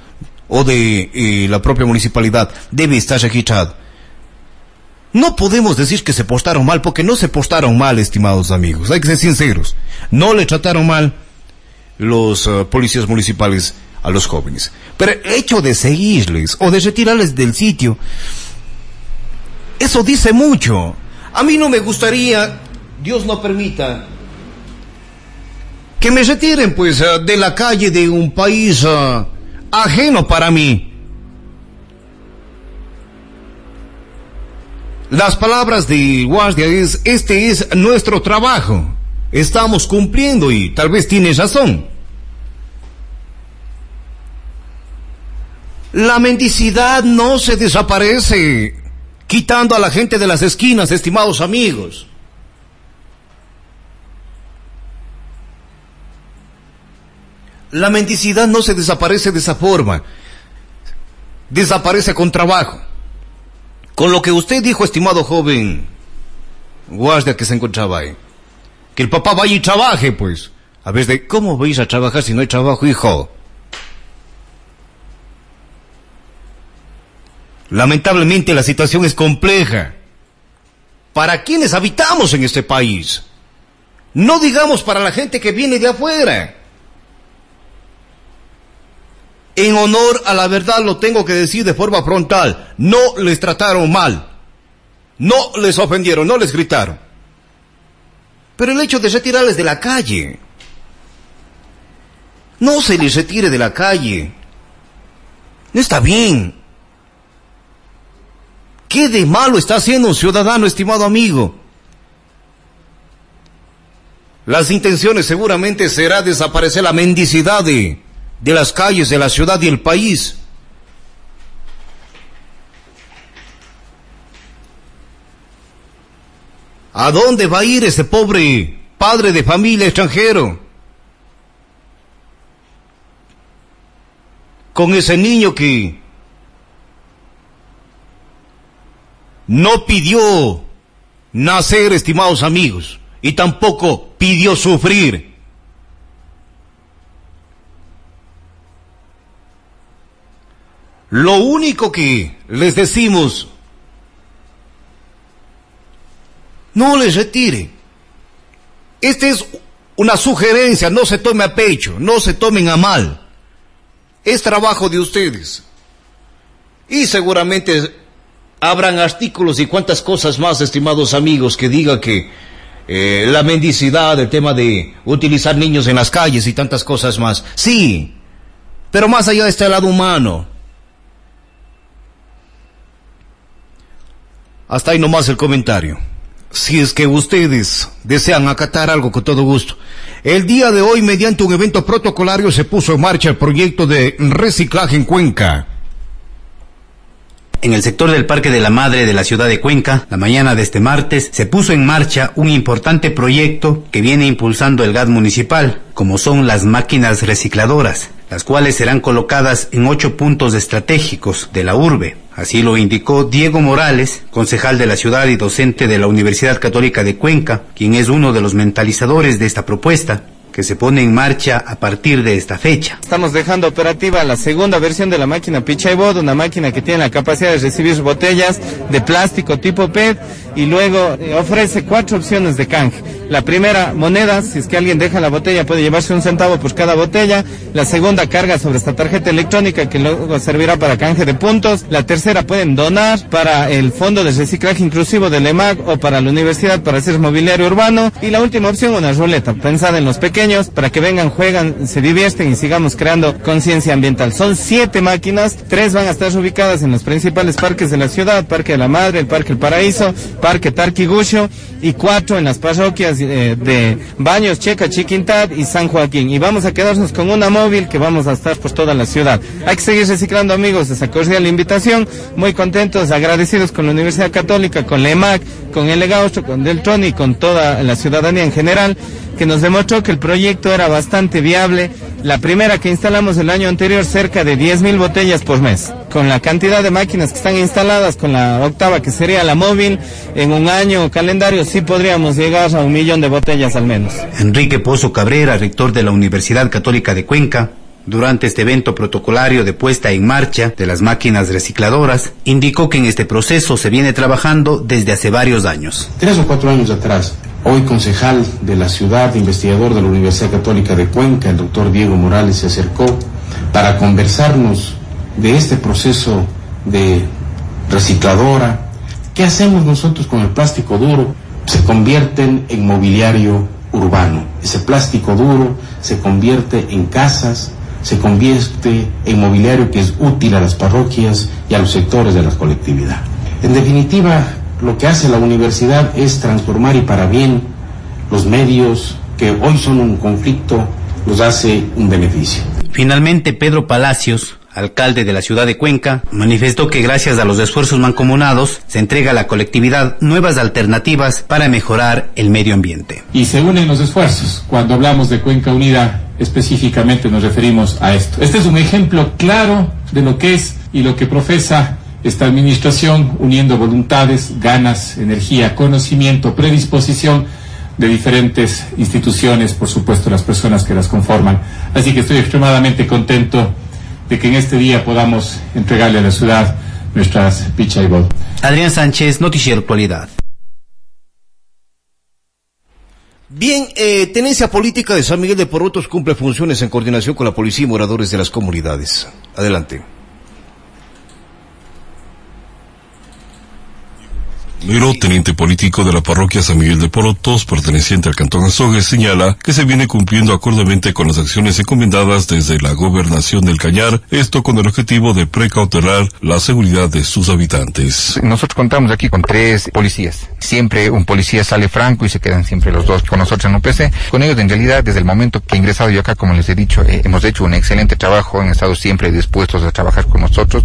o de eh, la propia municipalidad debe estar registrado. No podemos decir que se postaron mal, porque no se postaron mal, estimados amigos. Hay que ser sinceros. No le trataron mal los uh, policías municipales a los jóvenes. Pero el hecho de seguirles o de retirarles del sitio, eso dice mucho. A mí no me gustaría, Dios no permita, que me retiren pues uh, de la calle de un país uh, ajeno para mí. Las palabras de guardia es, este es nuestro trabajo. Estamos cumpliendo y tal vez tienes razón. La mendicidad no se desaparece quitando a la gente de las esquinas, estimados amigos. La mendicidad no se desaparece de esa forma. Desaparece con trabajo. Con lo que usted dijo, estimado joven guardia que se encontraba ahí. Que el papá vaya y trabaje, pues. A ver, de cómo vais a trabajar si no hay trabajo, hijo. Lamentablemente la situación es compleja. ¿Para quienes habitamos en este país? No digamos para la gente que viene de afuera. En honor a la verdad lo tengo que decir de forma frontal. No les trataron mal. No les ofendieron, no les gritaron. Pero el hecho de retirarles de la calle. No se les retire de la calle. No está bien. ¿Qué de malo está haciendo un ciudadano, estimado amigo? Las intenciones seguramente será desaparecer la mendicidad de, de las calles de la ciudad y el país. ¿A dónde va a ir ese pobre padre de familia extranjero? Con ese niño que no pidió nacer, estimados amigos, y tampoco pidió sufrir. Lo único que les decimos, no les retire. Esta es una sugerencia, no se tome a pecho, no se tomen a mal. Es trabajo de ustedes. Y seguramente habrán artículos y cuantas cosas más, estimados amigos, que diga que eh, la mendicidad, el tema de utilizar niños en las calles y tantas cosas más. Sí, pero más allá está el lado humano. Hasta ahí nomás el comentario. si es que ustedes desean acatar algo con todo gusto. El día de hoy, mediante un evento protocolario, se puso en marcha el proyecto de reciclaje en Cuenca. En el sector del Parque de la Madre de la ciudad de Cuenca, la mañana de este martes, se puso en marcha un importante proyecto que viene impulsando el GAD municipal, como son las máquinas recicladoras, las cuales serán colocadas en ocho puntos estratégicos de la urbe. Así lo indicó Diego Morales, concejal de la ciudad y docente de la Universidad Católica de Cuenca, quien es uno de los mentalizadores de esta propuesta que se pone en marcha a partir de esta fecha. Estamos dejando operativa la segunda versión de la máquina Pichaibot, una máquina que tiene la capacidad de recibir botellas de plástico tipo PET y luego eh, ofrece cuatro opciones de canje. La primera, moneda, si es que alguien deja la botella puede llevarse un centavo por cada botella. La segunda, carga sobre esta tarjeta electrónica que luego servirá para canje de puntos. La tercera, pueden donar para el Fondo de Reciclaje Inclusivo del EMAC o para la universidad para hacer mobiliario urbano. Y la última opción, una ruleta, pensada en los pequeños para que vengan, juegan, se divierten y sigamos creando conciencia ambiental. Son siete máquinas, tres van a estar ubicadas en los principales parques de la ciudad, Parque de la Madre, el Parque El Paraíso, Parque Tarquigucho y cuatro en las parroquias eh, de Baños, Checa, Chiquintad y San Joaquín. Y vamos a quedarnos con una móvil que vamos a estar por toda la ciudad. Hay que seguir reciclando amigos, esa cordial invitación, muy contentos, agradecidos con la Universidad Católica, con la EMAC, con el Legaucho, con Deltron y con toda la ciudadanía en general que nos demostró que el proyecto era bastante viable. La primera que instalamos el año anterior, cerca de 10.000 botellas por mes. Con la cantidad de máquinas que están instaladas, con la octava que sería la móvil, en un año calendario sí podríamos llegar a un millón de botellas al menos. Enrique Pozo Cabrera, rector de la Universidad Católica de Cuenca, durante este evento protocolario de puesta en marcha de las máquinas recicladoras, indicó que en este proceso se viene trabajando desde hace varios años. Tres o cuatro años atrás, hoy concejal de la ciudad, investigador de la Universidad Católica de Cuenca, el doctor Diego Morales se acercó para conversarnos de este proceso de recicladora. ¿Qué hacemos nosotros con el plástico duro? Se convierten en mobiliario urbano. Ese plástico duro se convierte en casas, se convierte en mobiliario que es útil a las parroquias y a los sectores de la colectividad. En definitiva, lo que hace la universidad es transformar y para bien los medios que hoy son un conflicto, los hace un beneficio. Finalmente, Pedro Palacios, alcalde de la ciudad de Cuenca, manifestó que gracias a los esfuerzos mancomunados se entrega a la colectividad nuevas alternativas para mejorar el medio ambiente. Y se unen los esfuerzos. Cuando hablamos de Cuenca Unida, específicamente nos referimos a esto. Este es un ejemplo claro de lo que es y lo que profesa esta administración uniendo voluntades, ganas, energía, conocimiento, predisposición de diferentes instituciones, por supuesto las personas que las conforman. Así que estoy extremadamente contento de que en este día podamos entregarle a la ciudad nuestras picha y bol. Adrián Sánchez, Noticiero Actualidad. Bien, eh, Tenencia Política de San Miguel de Porotos cumple funciones en coordinación con la policía y moradores de las comunidades. Adelante. Miro, teniente político de la parroquia San Miguel de Porotos, perteneciente al cantón Azogues, señala que se viene cumpliendo acordamente con las acciones encomendadas desde la gobernación del Cañar, esto con el objetivo de precautelar la seguridad de sus habitantes. Nosotros contamos aquí con tres policías. Siempre un policía sale franco y se quedan siempre los dos con nosotros en UPC. Con ellos, en realidad, desde el momento que he ingresado yo acá, como les he dicho, eh, hemos hecho un excelente trabajo, han estado siempre dispuestos a trabajar con nosotros.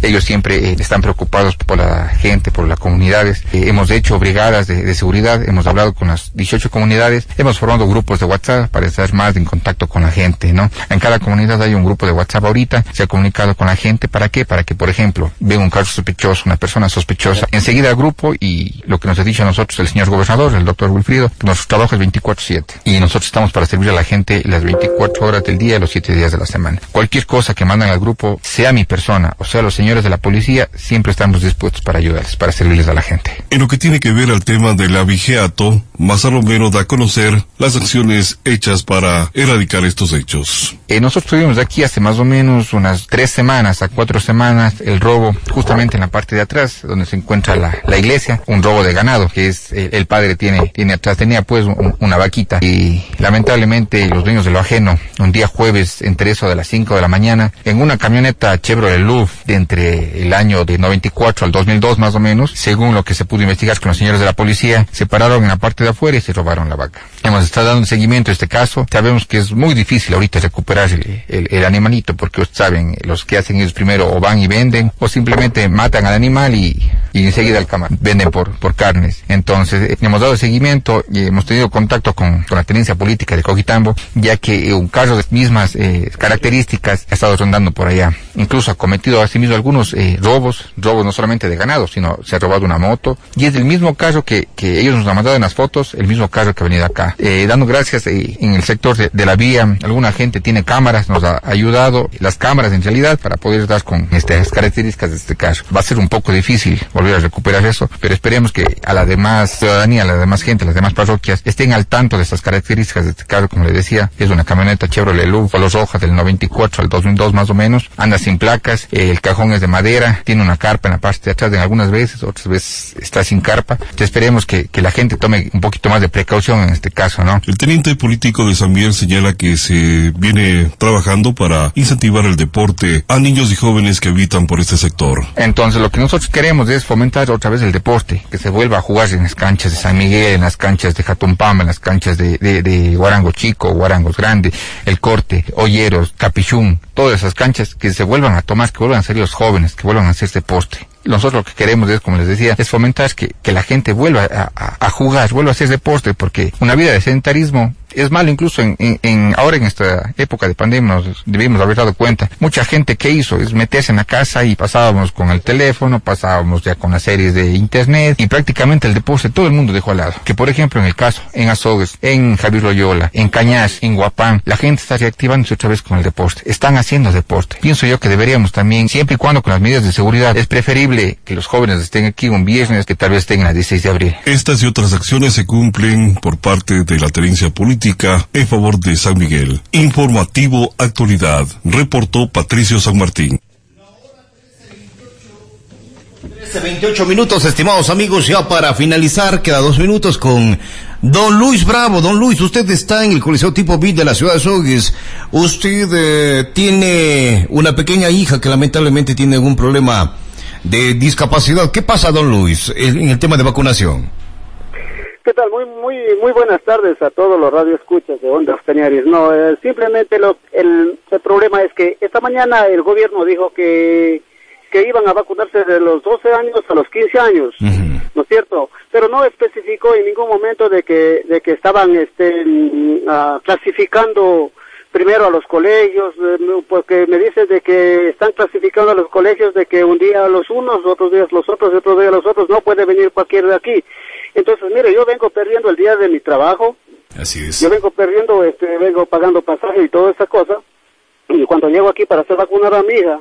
Ellos siempre eh, están preocupados por la gente, por la comunidad eh, hemos hecho brigadas de, seguridad, hemos hablado con las 18 comunidades, hemos formado grupos de WhatsApp para estar más en contacto con la gente, ¿no? En cada comunidad hay un grupo de WhatsApp ahorita, se ha comunicado con la gente, ¿para qué? Para que, por ejemplo, ven un caso sospechoso, una persona sospechosa, enseguida el grupo y lo que nos ha dicho a nosotros el señor gobernador, el doctor Wilfrido, que nuestro trabajo es 24-7 y nosotros estamos para servir a la gente las 24 horas del día y los 7 días de la semana. Cualquier cosa que mandan al grupo, sea mi persona o sea los señores de la policía, siempre estamos dispuestos para ayudarles, para servirles a la gente. En lo que tiene que ver al tema del abigeato, Maza Romero da a conocer las acciones hechas para erradicar estos hechos. Eh, nosotros tuvimos aquí hace más o menos unas tres semanas a cuatro semanas el robo justamente en la parte de atrás donde se encuentra la, la iglesia, un robo de ganado que es eh, el padre tiene tiene atrás tenía pues una vaquita y lamentablemente los dueños de lo ajeno un día jueves entre eso de las 5 de la mañana en una camioneta Chevrolet Louvre de entre el año de 94 al 2002 más o menos según lo que se pudo investigar con los señores de la policía, se pararon en la parte de afuera y se robaron la vaca. Hemos estado dando seguimiento a este caso. Sabemos que es muy difícil ahorita recuperar el, el, animalito porque ustedes saben, los que hacen ellos primero o van y venden o simplemente matan al animal y, y enseguida al venden por, por carnes. Entonces, eh, hemos dado seguimiento y hemos tenido contacto con, con la tenencia política de Coquitambo, ya que un caso de mismas eh, características ha estado rondando por allá. Incluso ha cometido asimismo algunos eh, robos, robos no solamente de ganado, sino se ha robado una moto. Y es el mismo caso que, que ellos nos han mandado en las fotos, el mismo caso que ha venido acá. Eh, dando gracias eh, en el sector de, de, la vía, alguna gente tiene cámaras, nos ha ayudado las cámaras en realidad para poder dar con estas características de este caso. Va a ser un poco difícil volver a recuperar eso, pero esperemos que a la demás ciudadanía, a la demás gente, a las demás parroquias estén al tanto de estas características de este caso, como le decía, es una camioneta Chevrolet Luz, color roja del 94 al 2002 más o menos, anda sin placas, eh, el cajón es de madera, tiene una carpa en la parte de atrás, en algunas veces, otras veces está sin carpa. Entonces esperemos que, que la gente tome un poquito más de precaución en este caso, ¿no? El teniente político de San Miguel señala que se viene trabajando para incentivar el deporte a niños y jóvenes que habitan por este sector. Entonces lo que nosotros queremos es fomentar otra vez el deporte, que se vuelva a jugar en las canchas de San Miguel, en las canchas de Jatumpama, en las canchas de, de, de Guarango Chico, Guarangos Grande, El Corte, Olleros, Capichún, todas esas canchas que se vuelvan a tomar, que vuelvan a ser los jóvenes, que vuelvan a hacer deporte nosotros lo que queremos es, como les decía, es fomentar que, que la gente vuelva a, a, a, jugar, vuelva a hacer deporte, porque una vida de sedentarismo es malo incluso en, en, en, ahora en esta época de pandemia nos debimos haber dado cuenta. Mucha gente que hizo es meterse en la casa y pasábamos con el teléfono, pasábamos ya con las series de internet y prácticamente el deporte todo el mundo dejó al lado. Que por ejemplo en el caso, en Azogues, en Javier Loyola, en Cañas, en Guapán, la gente está reactivándose otra vez con el deporte. Están haciendo deporte. Pienso yo que deberíamos también, siempre y cuando con las medidas de seguridad, es preferible que los jóvenes estén aquí un viernes que tal vez estén a 16 de abril. Estas y otras acciones se cumplen por parte de la tenencia política en favor de San Miguel. Informativo Actualidad, reportó Patricio San Martín. 28 minutos, estimados amigos, ya para finalizar, queda dos minutos con Don Luis Bravo. Don Luis, usted está en el Coliseo Tipo B de la ciudad de Sogues. Usted eh, tiene una pequeña hija que lamentablemente tiene algún problema de discapacidad. ¿Qué pasa, don Luis, en el tema de vacunación? ¿Qué tal? Muy muy muy buenas tardes a todos los radioescuchas de Ondas Cañaris. No, eh, simplemente lo, el, el, problema es que esta mañana el gobierno dijo que, que iban a vacunarse de los 12 años a los 15 años, uh -huh. ¿no es cierto? Pero no especificó en ningún momento de que, de que estaban este, uh, clasificando primero a los colegios, eh, porque me dicen de que están clasificando a los colegios de que un día los unos, otros días los otros, otros días los otros, no puede venir cualquiera de aquí. Entonces, mire, yo vengo perdiendo el día de mi trabajo. Así es. Yo vengo perdiendo, este, vengo pagando pasaje y toda esa cosa. Y cuando llego aquí para hacer vacunar a mi hija,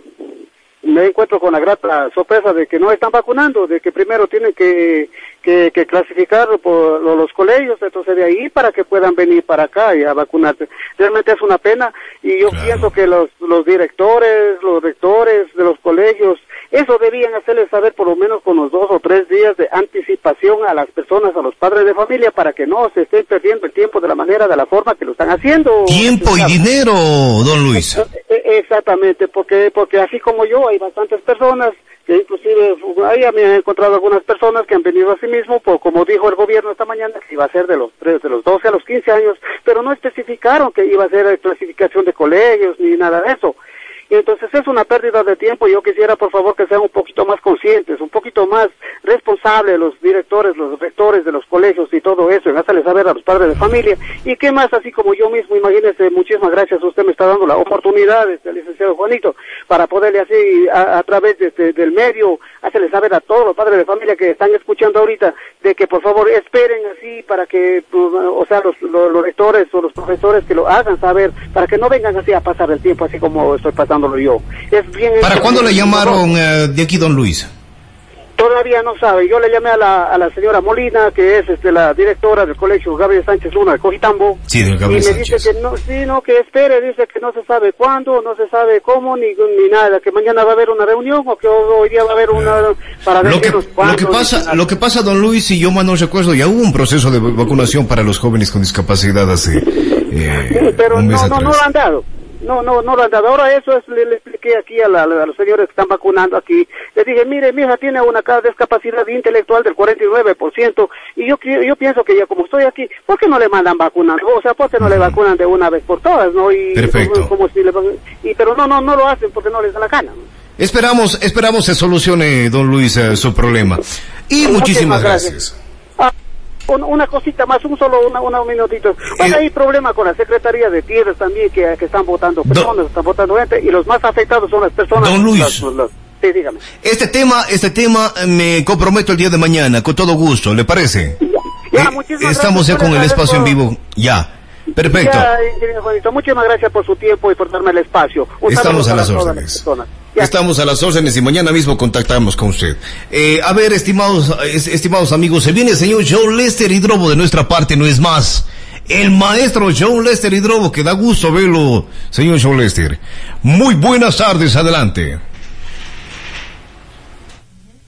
me encuentro con la grata sorpresa de que no están vacunando, de que primero tienen que, que, que clasificar por los colegios, entonces de ahí para que puedan venir para acá y a vacunarse. Realmente es una pena y yo claro. pienso que los, los directores, los rectores de los colegios, eso debían hacerles saber por lo menos con los dos o tres días de anticipación a las personas, a los padres de familia, para que no se estén perdiendo el tiempo de la manera, de la forma que lo están haciendo. Tiempo y dinero, don Luis. Exactamente, porque, porque así como yo, hay bastantes personas que inclusive ahí me he encontrado algunas personas que han venido a sí mismo, por, como dijo el gobierno esta mañana, que iba a ser de los tres, de los 12 a los 15 años, pero no especificaron que iba a ser clasificación de colegios ni nada de eso. Entonces es una pérdida de tiempo. Yo quisiera, por favor, que sean un poquito más conscientes, un poquito más responsables los directores, los rectores de los colegios y todo eso, en hacerles saber a los padres de familia. Y qué más, así como yo mismo, imagínese, muchísimas gracias, usted me está dando la oportunidad, este, licenciado Juanito, para poderle así, a, través de, este, del medio, hacerles saber a todos los padres de familia que están escuchando ahorita, de que por favor esperen así para que, o sea, los, los, los rectores o los profesores que lo hagan saber, para que no vengan así a pasar el tiempo así como estoy pasando yo. Es bien ¿Para cuándo le llamaron uh, de aquí, don Luis? Todavía no sabe. Yo le llamé a la, a la señora Molina, que es este, la directora del colegio Gabriel Sánchez Luna de Cojitambo. Sí, del Gabriel y me Sánchez. dice que no, sí, no, que espere, dice que no se sabe cuándo, no se sabe cómo, ni, ni nada, que mañana va a haber una reunión o que hoy día va a haber una para lo que, lo que pasa, lo que pasa, don Luis, y yo mal no recuerdo, ya hubo un proceso de vacunación para los jóvenes con discapacidad hace eh, Pero un mes no, no, atrás. no lo han dado. No, no, no lo han dado. Ahora eso es, le, le expliqué aquí a, la- a los señores que están vacunando aquí. Les dije, mire, mi hija tiene una ca- discapacidad intelectual del 49% y yo, yo pienso que ya como estoy aquí, ¿por qué no le mandan vacunando? O sea, ¿por qué no le vacunan de una vez por todas, no? Y, Perfecto. Como, como si le y, pero no, no, no lo hacen porque no les da la gana. Esperamos, esperamos se solucione, don Luis, eh, su problema. Y muchísimas gracias. Un- una cosita más, un solo, una, una- un minutito. Eh, Bueno, hay problema con la Secretaría de Tierras también, que, que están votando personas, están votando gente, y los más afectados son las personas... Don Luis. las- las- sí, dígame. Este tema, este tema eh, me comprometo el día de mañana, con todo gusto, ¿le parece? Ya, Eh, Estamos ya con el espacio en vivo. Ya. Perfecto. Ya, Juanito, muchísimas gracias por su tiempo y por darme el espacio. Un Estamos a las órdenes. Estamos a las órdenes y mañana mismo contactamos con usted. Eh, a ver, estimados, es- estimados amigos, se viene el señor John Lester Hidrobo de nuestra parte, no es más. El maestro John Lester Hidrobo, que da gusto verlo, señor John Lester. Muy buenas tardes, adelante.